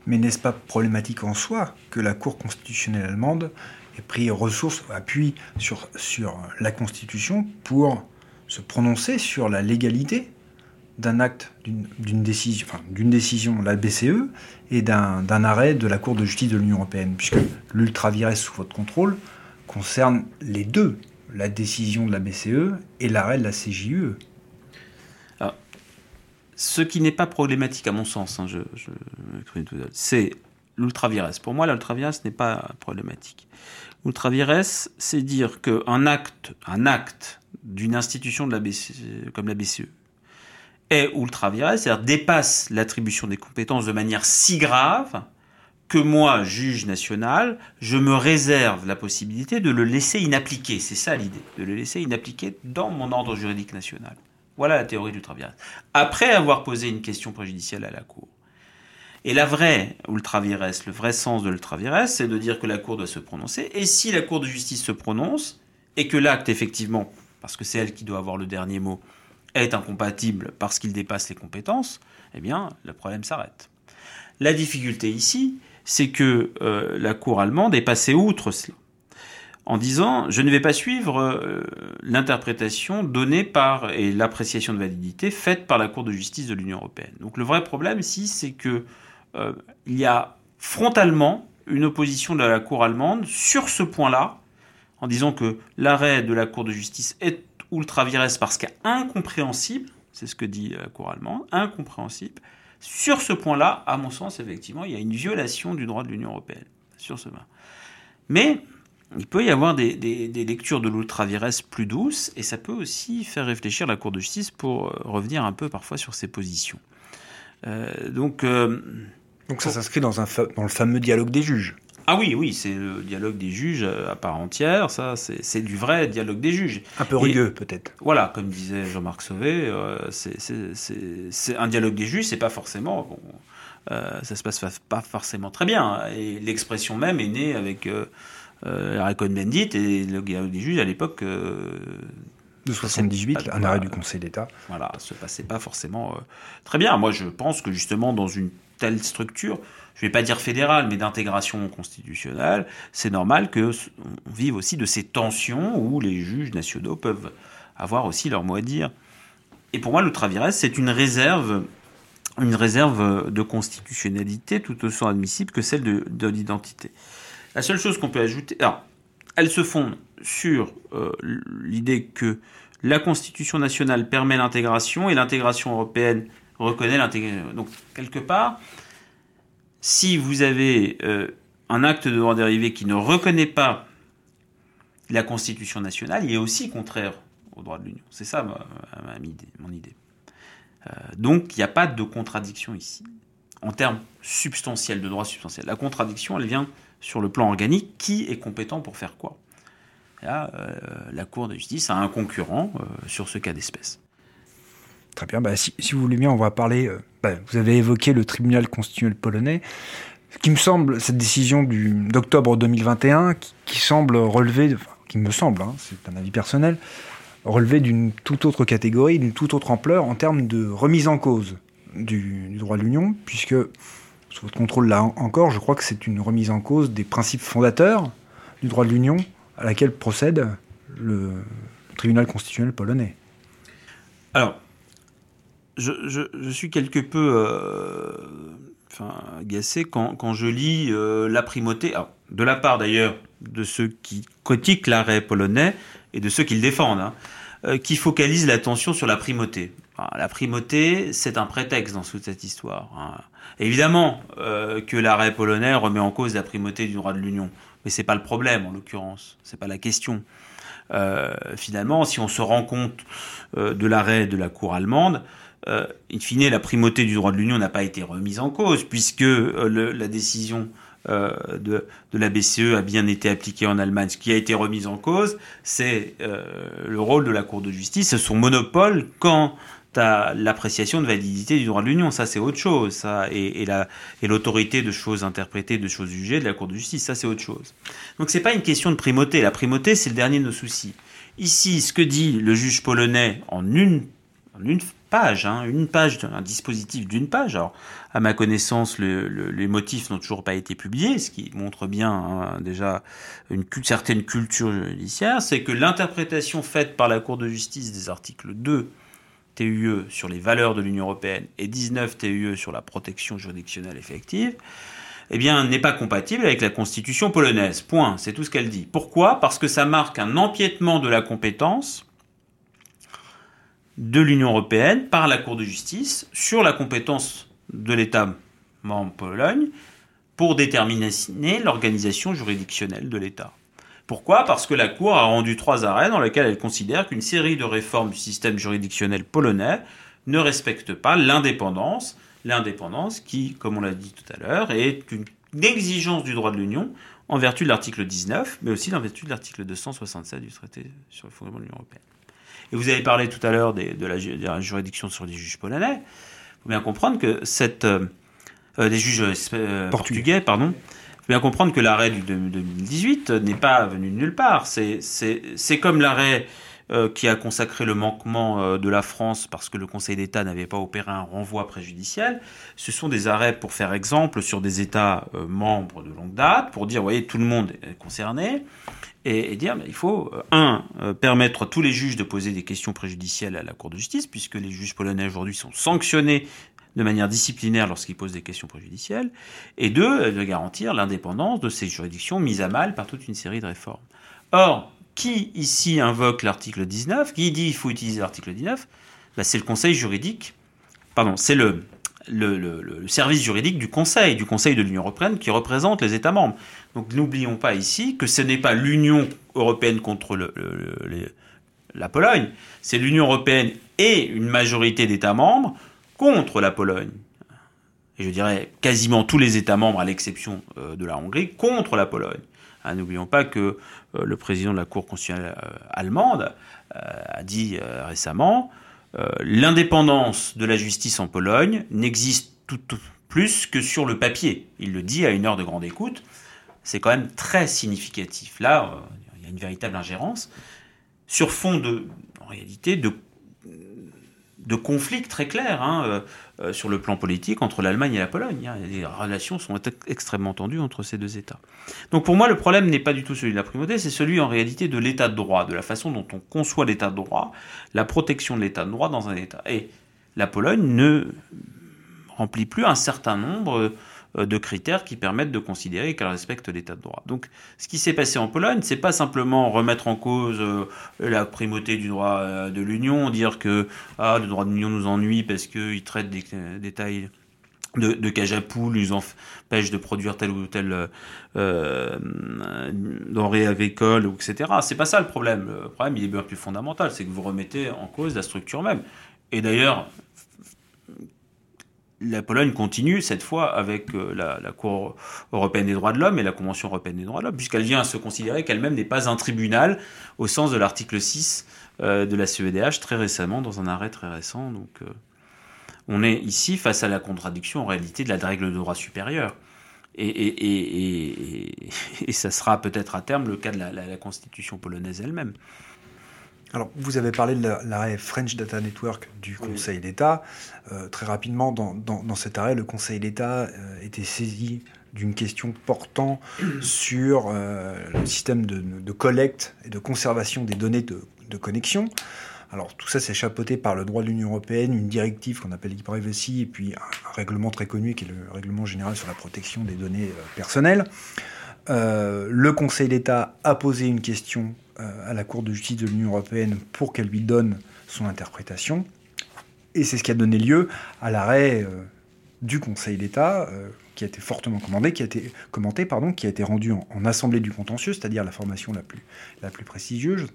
Mais n'est-ce pas problématique en soi que la Cour constitutionnelle allemande ait pris ressources, appui sur, la Constitution pour se prononcer sur la légalité d'un acte, d'une décision, enfin, d'une décision de la BCE et d'un arrêt de la Cour de justice de l'Union européenne, puisque l'ultra sous votre contrôle concerne les deux, la décision de la BCE et l'arrêt de la CJUE. ce qui n'est pas problématique à mon sens, hein, c'est l'ultra Pour moi, l'ultra n'est pas problématique. Ultra c'est dire qu'un acte, un acte d'une institution de la BCE, comme la BCE est ultra c'est-à-dire dépasse l'attribution des compétences de manière si grave que moi, juge national, je me réserve la possibilité de le laisser inappliqué. C'est ça l'idée, de le laisser inappliqué dans mon ordre juridique national. Voilà la théorie du ultra Après avoir posé une question préjudicielle à la Cour. Et la vraie ultra le vrai sens de l'ultra c'est de dire que la Cour doit se prononcer. Et si la Cour de justice se prononce, et que l'acte, effectivement, parce que c'est elle qui doit avoir le dernier mot, est incompatible parce qu'il dépasse les compétences, eh bien, le problème s'arrête. La difficulté ici, c'est que euh, la Cour allemande est passée outre cela, en disant je ne vais pas suivre euh, l'interprétation donnée par et l'appréciation de validité faite par la Cour de justice de l'Union européenne. Donc le vrai problème ici, c'est que euh, il y a frontalement une opposition de la Cour allemande sur ce point-là, en disant que l'arrêt de la Cour de justice est ultra virès parce qu'incompréhensible, c'est ce que dit la Cour allemande, incompréhensible. Sur ce point-là, à mon sens, effectivement, il y a une violation du droit de l'Union européenne. Sur ce point. Mais il peut y avoir des, lectures de l'ultra plus douces, et ça peut aussi faire réfléchir la Cour de justice pour euh, revenir un peu parfois sur ses positions. Euh, donc, euh, donc ça s'inscrit dans, dans le fameux dialogue des juges. Ah oui, oui, c'est le dialogue des juges à part entière, ça, c'est du vrai dialogue des juges. Un peu rugueux, peut-être. Voilà, comme disait Jean-Marc Sauvé, euh, c'est un dialogue des juges, c'est pas forcément. Bon, euh, ça se passe pas forcément très bien. Hein. Et l'expression même est née avec euh, euh la Bendit et le dialogue des juges à l'époque. de 78, un arrêt du Conseil d'État. Voilà, se passait pas forcément très bien. Moi, je pense que justement, dans une structure, je ne vais pas dire fédérale, mais d'intégration constitutionnelle, c'est normal que on vive aussi de ces tensions où les juges nationaux peuvent avoir aussi leur mot à dire. Et pour moi, le Travirès, c'est une réserve, une réserve de constitutionnalité tout aussi admissible que celle de, l'identité. La seule chose qu'on peut ajouter, alors, elle se fonde sur euh, l'idée que la Constitution nationale permet l'intégration et l'intégration européenne reconnaît l'intégration. Donc, quelque part, si vous avez euh, un acte de droit dérivé qui ne reconnaît pas la Constitution nationale, il est aussi contraire au droit de l'Union. C'est ça mon idée. Euh, donc il n'y a pas de contradiction ici. En termes substantiels, de droit substantiel. La contradiction, elle vient sur le plan organique. Qui est compétent pour faire quoi? Euh, la Cour de justice a un concurrent sur ce cas d'espèce. Très bien. Bah, si, vous voulez bien, on va parler. Euh, bah, vous avez évoqué le tribunal constitutionnel polonais. Ce qui me semble, cette décision d'octobre 2021, qui, semble relever, qui me semble, hein, c'est un avis personnel, relever d'une toute autre catégorie, d'une toute autre ampleur en termes de remise en cause du, droit de l'Union, puisque, sous votre contrôle là encore, je crois que c'est une remise en cause des principes fondateurs du droit de l'Union à laquelle procède le tribunal constitutionnel polonais. Alors, je, suis quelque peu euh, enfin, agacé quand, quand, je lis euh, la primauté, de la part d'ailleurs de ceux qui critiquent l'arrêt polonais et de ceux qui le défendent, hein, euh, qui focalisent l'attention sur la primauté. la primauté, c'est un prétexte dans toute cette histoire. Hein. Évidemment que l'arrêt polonais remet en cause la primauté du droit de l'Union, mais c'est pas le problème en l'occurrence, c'est pas la question. finalement, si on se rend compte de l'arrêt de la Cour allemande, euh, in fine, la primauté du droit de l'Union n'a pas été remise en cause, puisque euh, la décision euh, de, la BCE a bien été appliquée en Allemagne. Ce qui a été remis en cause, c'est le rôle de la Cour de justice, son monopole quant à l'appréciation de validité du droit de l'Union. Ça, c'est autre chose. Ça, et, l'autorité de choses interprétées, de choses jugées de la Cour de justice, ça, c'est autre chose. Donc, c'est pas une question de primauté. La primauté, c'est le dernier de nos soucis. Ici, ce que dit le juge polonais en en une hein, une page, un dispositif d'une page. Alors, à ma connaissance, les motifs n'ont toujours pas été publiés, ce qui montre bien hein, déjà une certaine culture judiciaire. C'est que l'interprétation faite par la Cour de justice des articles 2 TUE sur les valeurs de l'Union européenne et 19 TUE sur la protection juridictionnelle effective, eh bien, n'est pas compatible avec la constitution polonaise. Point. C'est tout ce qu'elle dit. Pourquoi? Parce que ça marque un empiètement de la compétence de l'Union européenne par la Cour de justice sur la compétence de l'État membre Pologne pour déterminer l'organisation juridictionnelle de l'État. Pourquoi? Parce que la Cour a rendu trois arrêts dans lesquels elle considère qu'une série de réformes du système juridictionnel polonais ne respecte pas l'indépendance, l'indépendance qui, comme on l'a dit tout à l'heure, est une exigence du droit de l'Union en vertu de l'article 19, mais aussi en vertu de l'article 267 du traité sur le fondement de l'Union européenne. Et vous avez parlé tout à l'heure de, la, juridiction sur les juges polonais. Il faut bien comprendre que cette euh, euh, des juges euh, portugais, pardon. Il faut bien comprendre que l'arrêt de 2018 n'est pas venu de nulle part. C'est comme l'arrêt qui a consacré le manquement de la France parce que le Conseil d'État n'avait pas opéré un renvoi préjudiciel. Ce sont des arrêts pour faire exemple sur des États membres de longue date, pour dire, vous voyez, tout le monde est concerné et, dire il faut, euh, un, euh, permettre à tous les juges de poser des questions préjudicielles à la Cour de justice, puisque les juges polonais aujourd'hui sont sanctionnés de manière disciplinaire lorsqu'ils posent des questions préjudicielles, et deux, euh, de garantir l'indépendance de ces juridictions mises à mal par toute une série de réformes. Or, qui ici invoque l'article 19 Qui dit il faut utiliser l'article 19 ben, C'est le Conseil juridique, pardon, c'est le, service juridique du Conseil, du Conseil de l'Union européenne, qui représente les États membres. Donc n'oublions pas ici que ce n'est pas l'Union européenne contre la Pologne, c'est l'Union européenne et une majorité d'États membres contre la Pologne. Je dirais quasiment tous les États membres, à l'exception euh, de la Hongrie, contre la Pologne. Hein, n'oublions pas que le président de la Cour constitutionnelle euh, allemande a dit récemment l'indépendance de la justice en Pologne n'existe tout, plus que sur le papier. Il le dit à une heure de grande écoute c'est quand même très significatif. Là, euh, il y a une véritable ingérence sur fond de, en réalité, de, de conflits très clairs hein, euh, euh, sur le plan politique entre l'Allemagne et la Pologne. Hein. Les relations sont extrêmement tendues entre ces deux États. Donc pour moi, le problème n'est pas du tout celui de la primauté, c'est celui en réalité de l'état de droit, de la façon dont on conçoit l'état de droit, la protection de l'état de droit dans un État. Et la Pologne ne remplit plus un certain nombre euh, de critères qui permettent de considérer qu'elle respecte l'état de droit. Donc, ce qui s'est passé en Pologne, c'est pas simplement remettre en cause euh, la primauté du droit euh, de l'Union, dire que ah, le droit de l'Union nous ennuie parce qu'il traite des détails de, de cage à poules, nous empêche de produire telle ou telle euh, denrée agricole, etc. C'est pas ça le problème. Le problème, il est bien plus fondamental, c'est que vous remettez en cause la structure même. Et d'ailleurs, la Pologne continue cette fois avec euh, la, Cour européenne des droits de l'homme et la Convention européenne des droits de l'homme, puisqu'elle vient à se considérer qu'elle-même n'est pas un tribunal au sens de l'article 6 euh, de la CEDH très récemment, dans un arrêt très récent. Donc euh, on est ici face à la contradiction en réalité de la règle de droit supérieur. Et, ça sera peut-être à terme le cas de la Constitution polonaise elle-même. Alors, vous avez parlé de l'arrêt French Data Network du Conseil d'État. Euh, très rapidement, dans, cet arrêt, le Conseil d'État euh, était saisi d'une question portant sur euh, le système de, collecte et de conservation des données de, connexion. Alors tout ça c'est chapeauté par le droit de l'Union européenne, une directive qu'on appelle e-privacy et puis un, règlement très connu qui est le règlement général sur la protection des données personnelles. le Conseil d'État a posé une question à la Cour de justice de l'Union européenne pour qu'elle lui donne son interprétation. Et c'est ce qui a donné lieu à l'arrêt euh, du Conseil d'État, euh, qui a été fortement commandé, qui a été commenté, pardon, qui a été rendu en, assemblée du contentieux, c'est-à-dire la formation la plus, la plus prestigieuse.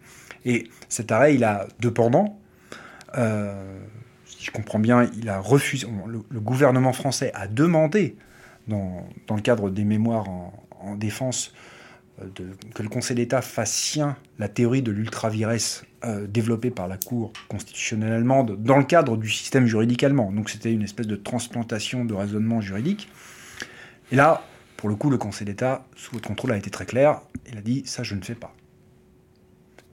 Et cet arrêt, il a deux pendants. si je comprends bien, il a refusé. Le, gouvernement français a demandé, dans, dans, le cadre des mémoires en défense, que le Conseil d'État fasse sien la théorie de l'ultra-vires euh, développée par la Cour constitutionnelle allemande dans le cadre du système juridique allemand. Donc c'était une espèce de transplantation de raisonnement juridique. Et là, pour le coup, le Conseil d'État, sous votre contrôle, a été très clair. Il a dit ça, je ne fais pas.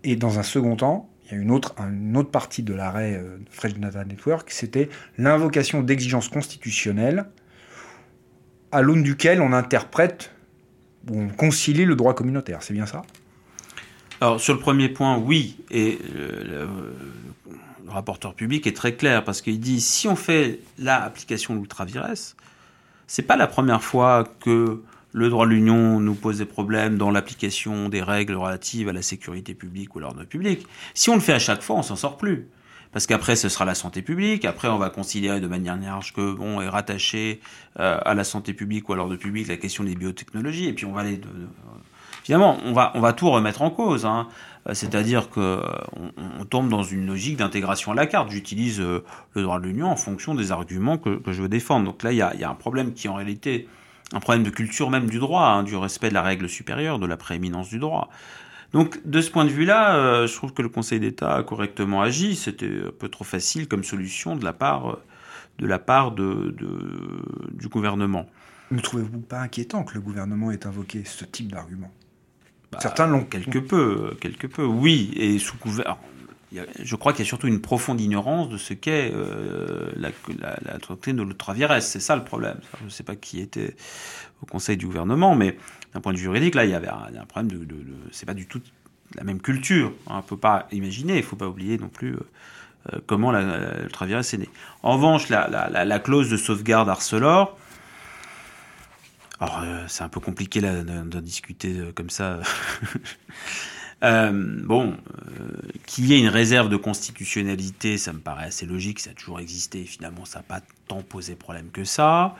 Et dans un second temps, il y a une autre, une autre partie de l'arrêt euh, French Data Network, c'était l'invocation d'exigences constitutionnelles à l'aune duquel on interprète ou on concilie le droit communautaire. C'est bien ça? Alors, sur le premier point, oui. Et euh, le, rapporteur public est très clair parce qu'il dit si on fait la application de l'ultra-virès, c'est pas la première fois que le droit de l'Union nous pose des problèmes dans l'application des règles relatives à la sécurité publique ou l'ordre public. Si on le fait à chaque fois, on s'en sort plus. Parce qu'après, ce sera la santé publique. Après, on va considérer de manière large que bon est rattaché euh, à la santé publique ou à l'ordre public la question des biotechnologies. Et puis on va aller de, finalement, on va on va tout remettre en cause. Hein. Euh, c'est-à-dire que euh, on, tombe dans une logique d'intégration à la carte. J'utilise le droit de l'Union en fonction des arguments que, je veux défendre. Donc là, il y a, y a un problème qui en réalité un problème de culture même du droit, hein, du respect de la règle supérieure, de la prééminence du droit. Donc de ce point de vue-là, euh, je trouve que le Conseil d'État a correctement agi. C'était un peu trop facile comme solution de la part, de la part de, du gouvernement. Ne trouvez-vous pas inquiétant que le gouvernement ait invoqué ce type d'argument? Bah, Certains l'ont. Quelque peu, quelque peu, oui. Et sous couvert je crois qu'il y a surtout une profonde ignorance de ce qu'est euh, la, la, doctrine de l'ultra C'est ça le problème. Je ne sais pas qui était au Conseil du gouvernement, mais d'un point de vue juridique, là, il y avait un, problème de, de, c'est pas du tout la même culture. On ne peut pas imaginer. Il ne faut pas oublier non plus. Euh, euh, comment l'ultra est né. En revanche, la, clause de sauvegarde Arcelor, alors c'est un peu compliqué d'en discuter comme ça. Euh, bon, euh, qu'il y ait une réserve de constitutionnalité, ça me paraît assez logique, ça a toujours existé, finalement ça n'a pas tant posé problème que ça.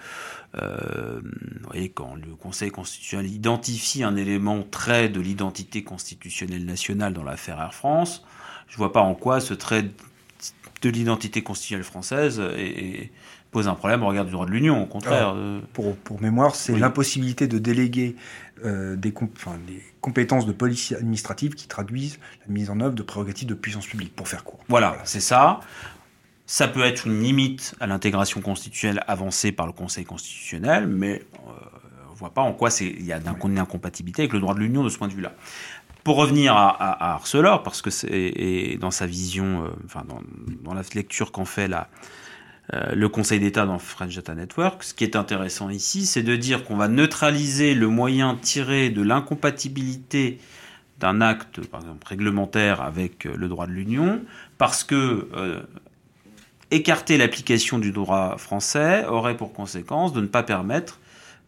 Euh, vous voyez, quand le Conseil constitutionnel identifie un élément trait de l'identité constitutionnelle nationale dans l'affaire Air France, je ne vois pas en quoi ce trait de l'identité constitutionnelle française pose un problème au regard du droit de l'Union, au contraire. pour, pour, mémoire, c'est l'impossibilité de déléguer euh, des, compétences de police administrative qui traduisent la mise en œuvre de prérogatives de puissance publique, pour faire court. Voilà, c'est ça. Ça peut être une limite à l'intégration constitutionnelle avancée par le Conseil constitutionnel, mais euh, on ne voit pas en quoi il y a une incompatibilité avec le droit de l'Union de ce point de vue-là. Pour revenir à, Arcelor, parce que c'est dans sa vision, euh, enfin dans, dans, la lecture qu'en fait la, euh, le Conseil d'État dans French Data Network. Ce qui est intéressant ici, c'est de dire qu'on va neutraliser le moyen tiré de l'incompatibilité d'un acte, par exemple réglementaire, avec euh, le droit de l'Union, parce que euh, écarter l'application du droit français aurait pour conséquence de ne pas permettre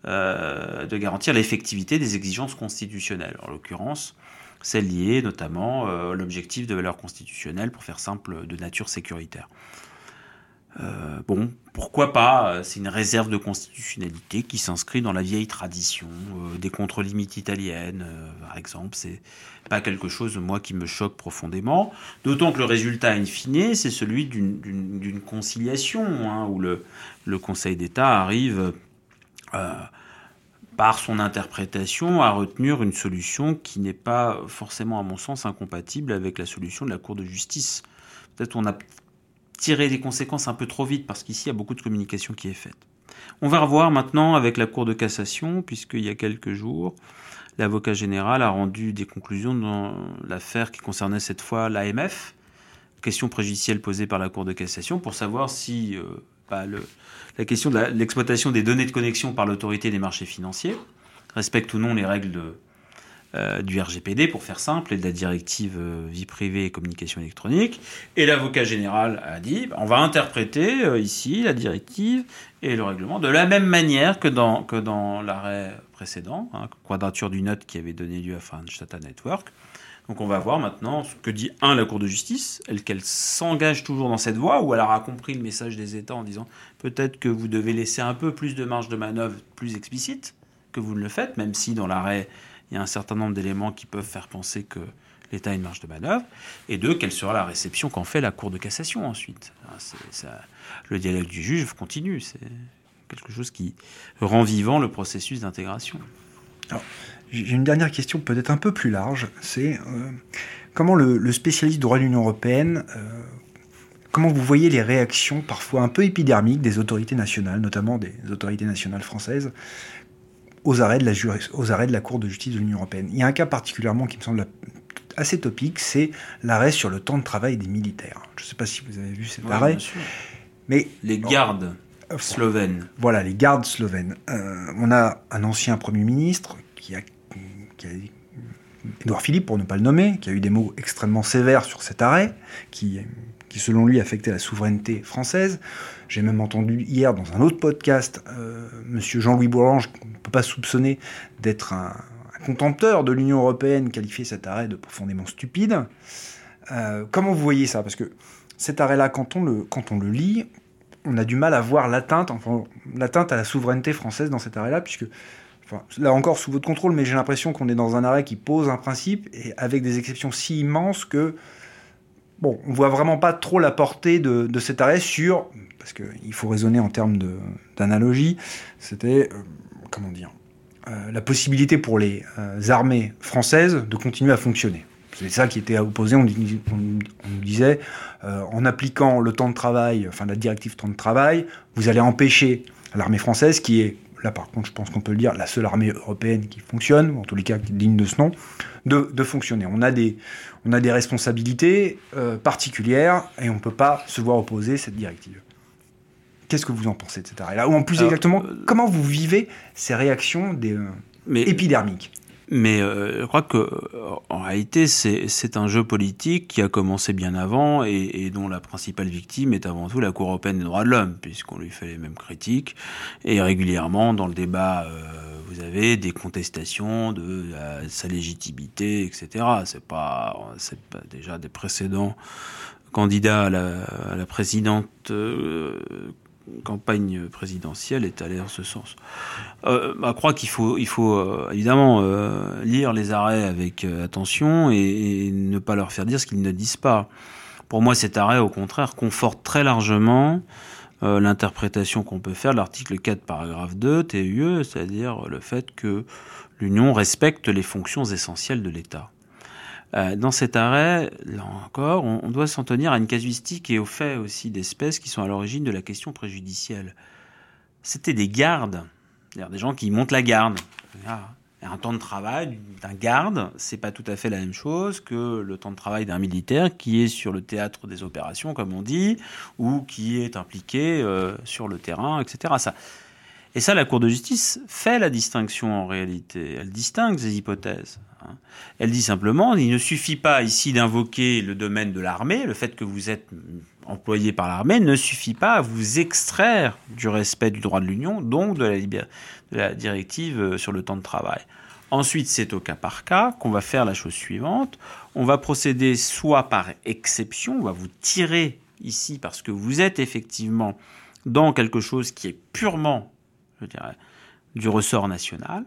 de garantir l'effectivité des exigences constitutionnelles. En l'occurrence, celles liées notamment à l'objectif de valeur constitutionnelle, pour faire simple, de nature sécuritaire. Euh, bon, pourquoi pas euh, C'est une réserve de constitutionnalité qui s'inscrit dans la vieille tradition euh, des contre-limites italiennes, par exemple. C'est pas quelque chose, moi, qui me choque profondément. D'autant que le résultat, in fine, c'est celui d'une conciliation, hein, où le, le Conseil d'État arrive, par son interprétation, à retenir une solution qui n'est pas forcément, à mon sens, incompatible avec la solution de la Cour de justice. Peut-être on a tirer des conséquences un peu trop vite parce qu'ici il y a beaucoup de communication qui est faite. On va revoir maintenant avec la Cour de cassation, puisqu'il y a quelques jours, l'avocat général a rendu des conclusions dans l'affaire qui concernait cette fois l'AMF, question préjudicielle posée par la Cour de cassation, pour savoir si euh, bah, la question de l'exploitation des données de connexion par l'autorité des marchés financiers respecte ou non les règles de, euh, du RGPD, pour faire simple, et de la directive euh, vie privée et communication électronique. Et l'avocat général a dit, bah, on va interpréter euh, ici la directive et le règlement de la même manière que dans, que dans l'arrêt précédent, hein, quadrature du note qui avait donné lieu à French Data Network. Donc on va voir maintenant ce que dit, un, la Cour de justice, elle qu'elle s'engage toujours dans cette voie, ou elle aura compris le message des États en disant peut-être que vous devez laisser un peu plus de marge de manœuvre plus explicite que vous ne le faites, même si dans l'arrêt il y a un certain nombre d'éléments qui peuvent faire penser que l'État a une marge de manœuvre, et deux, quelle sera la réception qu'en fait la Cour de cassation ensuite. le dialogue du juge continue, c'est quelque chose qui rend vivant le processus d'intégration. J'ai une dernière question peut-être un peu plus large, c'est euh, comment le, spécialiste droit de l'Union européenne, euh, comment vous voyez les réactions parfois un peu épidermiques des autorités nationales, notamment des autorités nationales françaises, aux arrêts, de la aux arrêts de la Cour de justice de l'Union européenne. Il y a un cas particulièrement qui me semble assez topique, c'est l'arrêt sur le temps de travail des militaires. Je ne sais pas si vous avez vu cet arrêt, mais les gardes slovènes. Voilà, les gardes slovènes. Euh, on a un ancien Premier ministre qui a, qui a Édouard Philippe, pour ne pas le nommer, qui a eu des mots extrêmement sévères sur cet arrêt, qui, qui selon lui affectait la souveraineté française. J'ai même entendu hier dans un autre podcast euh, Monsieur Jean-Louis Bourlange, qu'on ne peut pas soupçonner d'être un, contempteur de l'Union européenne, qualifier cet arrêt de profondément stupide. Euh, comment vous voyez ça? Parce que cet arrêt-là, quand, on le, quand on le lit, on a du mal à voir l'atteinte à la souveraineté française dans cet arrêt-là, puisque là encore sous votre contrôle, mais j'ai l'impression qu'on est dans un arrêt qui pose un principe et avec des exceptions si immenses que bon, on voit vraiment pas trop la portée de, cet arrêt sur, parce qu'il faut raisonner en termes d'analogie, c'était, euh, comment dire, euh, la possibilité pour les euh, armées françaises de continuer à fonctionner. C'est ça qui était opposé. On, on, nous disait, en appliquant le temps de travail, enfin la directive temps de travail, vous allez empêcher l'armée française, qui est là par contre je pense qu'on peut le dire, la seule armée européenne qui fonctionne, ou en tous les cas qui est digne de ce nom, de, fonctionner. On a des, on a des responsabilités euh, particulières et on ne peut pas se voir opposer cette directive. Qu'est-ce que vous en pensez de cet arrêt-là? Ou en plus exactement, euh, comment vous vivez ces réactions des, euh, épidermiques? Mais euh, je crois que euh, en réalité, c'est un jeu politique qui a commencé bien avant et, et, dont la principale victime est avant tout la Cour européenne des droits de l'homme, puisqu'on lui fait les mêmes critiques. Et régulièrement, dans le débat, euh, vous avez des contestations de sa légitimité, etc. C'est pas, c'est pas déjà des précédents candidats à la, à la présidente campagne présidentielle est allée en ce sens. Euh, crois qu'il faut, il faut euh, évidemment euh, lire les arrêts avec attention et, ne pas leur faire dire ce qu'ils ne disent pas. Pour moi, cet arrêt, au contraire, conforte très largement l'interprétation qu'on peut faire de l'article 4, paragraphe 2, TUE, c'est-à-dire le fait que l'Union respecte les fonctions essentielles de l'État. Euh, dans cet arrêt, là encore, on, doit s'en tenir à une casuistique et au fait aussi d'espèces qui sont à l'origine de la question préjudicielle. C'était des gardes, c'est-à-dire des gens qui montent la garde. Un temps de travail d'un garde, c'est pas tout à fait la même chose que le temps de travail d'un militaire qui est sur le théâtre des opérations, comme on dit, ou qui est impliqué euh, sur le terrain, etc. Ça, et ça, la Cour de justice fait la distinction en réalité. Elle distingue ces hypothèses. Hein. Elle dit simplement, il ne suffit pas ici d'invoquer le domaine de l'armée, le fait que vous êtes employé par l'armée ne suffit pas à vous extraire du respect du droit de l'Union, donc de la, directive euh, sur le temps de travail. Ensuite, c'est au cas par cas qu'on va faire la chose suivante. On va procéder soit par exception, on va vous tirer ici parce que vous êtes effectivement dans quelque chose qui est purement, je dirais, du ressort national,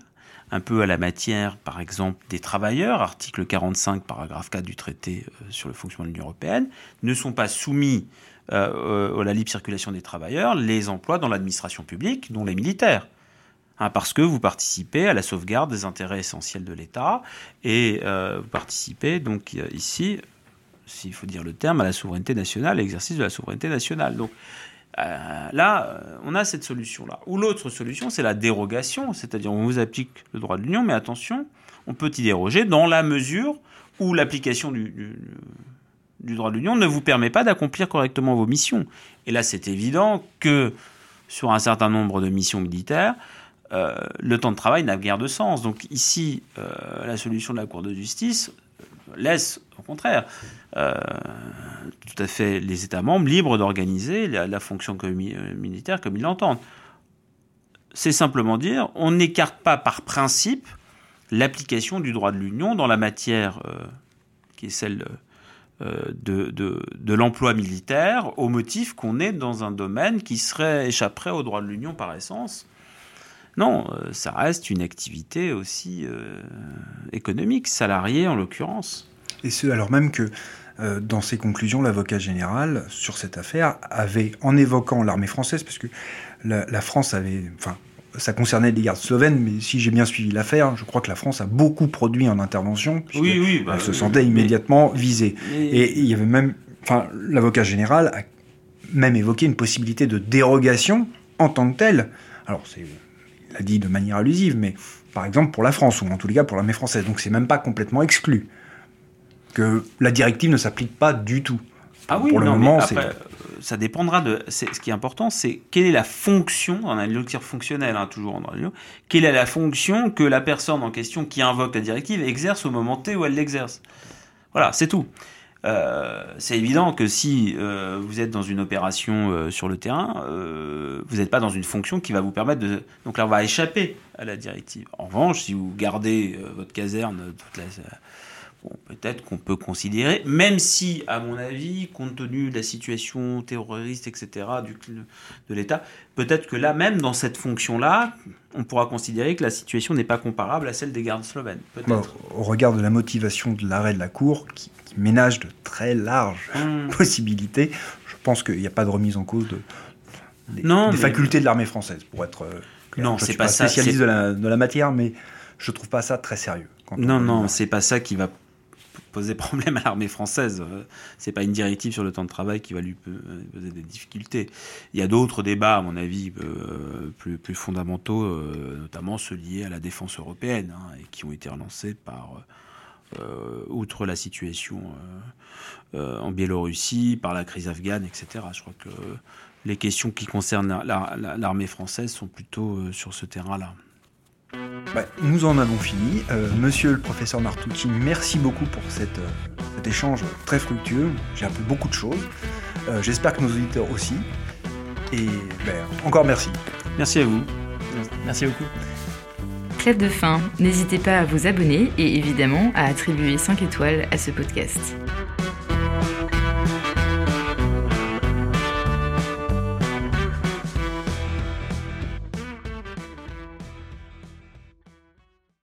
un peu à la matière, par exemple, des travailleurs, article 45, paragraphe 4 du traité euh, sur le fonctionnement de l'Union européenne, ne sont pas soumis euh, à la libre circulation des travailleurs les emplois dans l'administration publique, dont les militaires. Hein, parce que vous participez à la sauvegarde des intérêts essentiels de l'État et euh, vous participez donc ici, s'il faut dire le terme, à la souveraineté nationale, l'exercice de la souveraineté nationale. Donc euh, là, euh, on a cette solution-là. Ou l'autre solution, c'est la dérogation, c'est-à-dire on vous applique le droit de l'Union, mais attention, on peut y déroger dans la mesure où l'application du, droit de l'Union ne vous permet pas d'accomplir correctement vos missions. Et là, c'est évident que sur un certain nombre de missions militaires, euh, le temps de travail n'a guère de sens. Donc ici, la solution de la Cour de justice laisse, au contraire, euh, tout à fait les États membres libres d'organiser la, fonction euh, militaire comme ils l'entendent. C'est simplement dire, on n'écarte pas par principe l'application du droit de l'Union dans la matière euh, qui est celle de, l'emploi militaire, au motif qu'on est dans un domaine qui serait échapperait au droit de l'Union par essence. Non, ça reste une activité aussi économique, salariée en l'occurrence. Et ce, alors même que dans ses conclusions, l'avocat général sur cette affaire avait, en évoquant l'armée française, parce que la, France avait, enfin, ça concernait les gardes slovènes, mais si j'ai bien suivi l'affaire, je crois que la France a beaucoup produit en intervention, oui, oui, bah, elle se sentait immédiatement visée. Et il y avait même, enfin, l'avocat général a même évoqué une possibilité de dérogation en tant que telle. Alors, c'est, il l'a dit de manière allusive, mais par exemple pour la France, ou en tous les cas pour l'armée française. Donc c'est même pas complètement exclu. Que la directive ne s'applique pas du tout. Ah oui, pour le moment, après, ça dépendra de. Ce qui est important, c'est quelle est la fonction, dans la lecture fonctionnelle, hein, toujours en droit quelle est la fonction que la personne en question qui invoque la directive exerce au moment T où elle l'exerce. Voilà, c'est tout. Euh, c'est évident que si euh, vous êtes dans une opération euh, sur le terrain, vous n'êtes pas dans une fonction qui va vous permettre de. Donc là, on va échapper à la directive. En revanche, si vous gardez votre caserne toute la. Bon, peut-être qu'on peut considérer, même si, à mon avis, compte tenu de la situation terroriste, etc., du, de l'État, peut-être que là, même dans cette fonction-là, on pourra considérer que la situation n'est pas comparable à celle des gardes slovènes. au regard de la motivation de l'arrêt de la Cour, qui ménage de très larges hmm. possibilités. Je pense qu'il n'y a pas de remise en cause de, des, facultés de l'armée française, pour être euh, Non, c'est pas. Spécialiste de la, de la, matière, mais je trouve pas ça très sérieux. non, non, c'est pas ça qui va poser problème à l'armée française. C'est pas une directive sur le temps de travail qui va lui poser des difficultés. Il y a d'autres débats, à mon avis, euh, plus, fondamentaux, euh, notamment ceux liés à la défense européenne, hein, et qui ont été relancés par euh, outre la situation euh, euh, en Biélorussie, par la crise afghane, etc. Je crois que les questions qui concernent l'armée française sont plutôt sur ce terrain-là. Bah, nous en avons fini. monsieur le professeur Martucci, merci beaucoup pour cet échange très fructueux. J'ai appris beaucoup de choses. J'espère que nos auditeurs aussi. Et ben, encore merci. Merci à vous. Merci beaucoup. Clap de fin, n'hésitez pas à vous abonner et évidemment à attribuer 5 étoiles à ce podcast.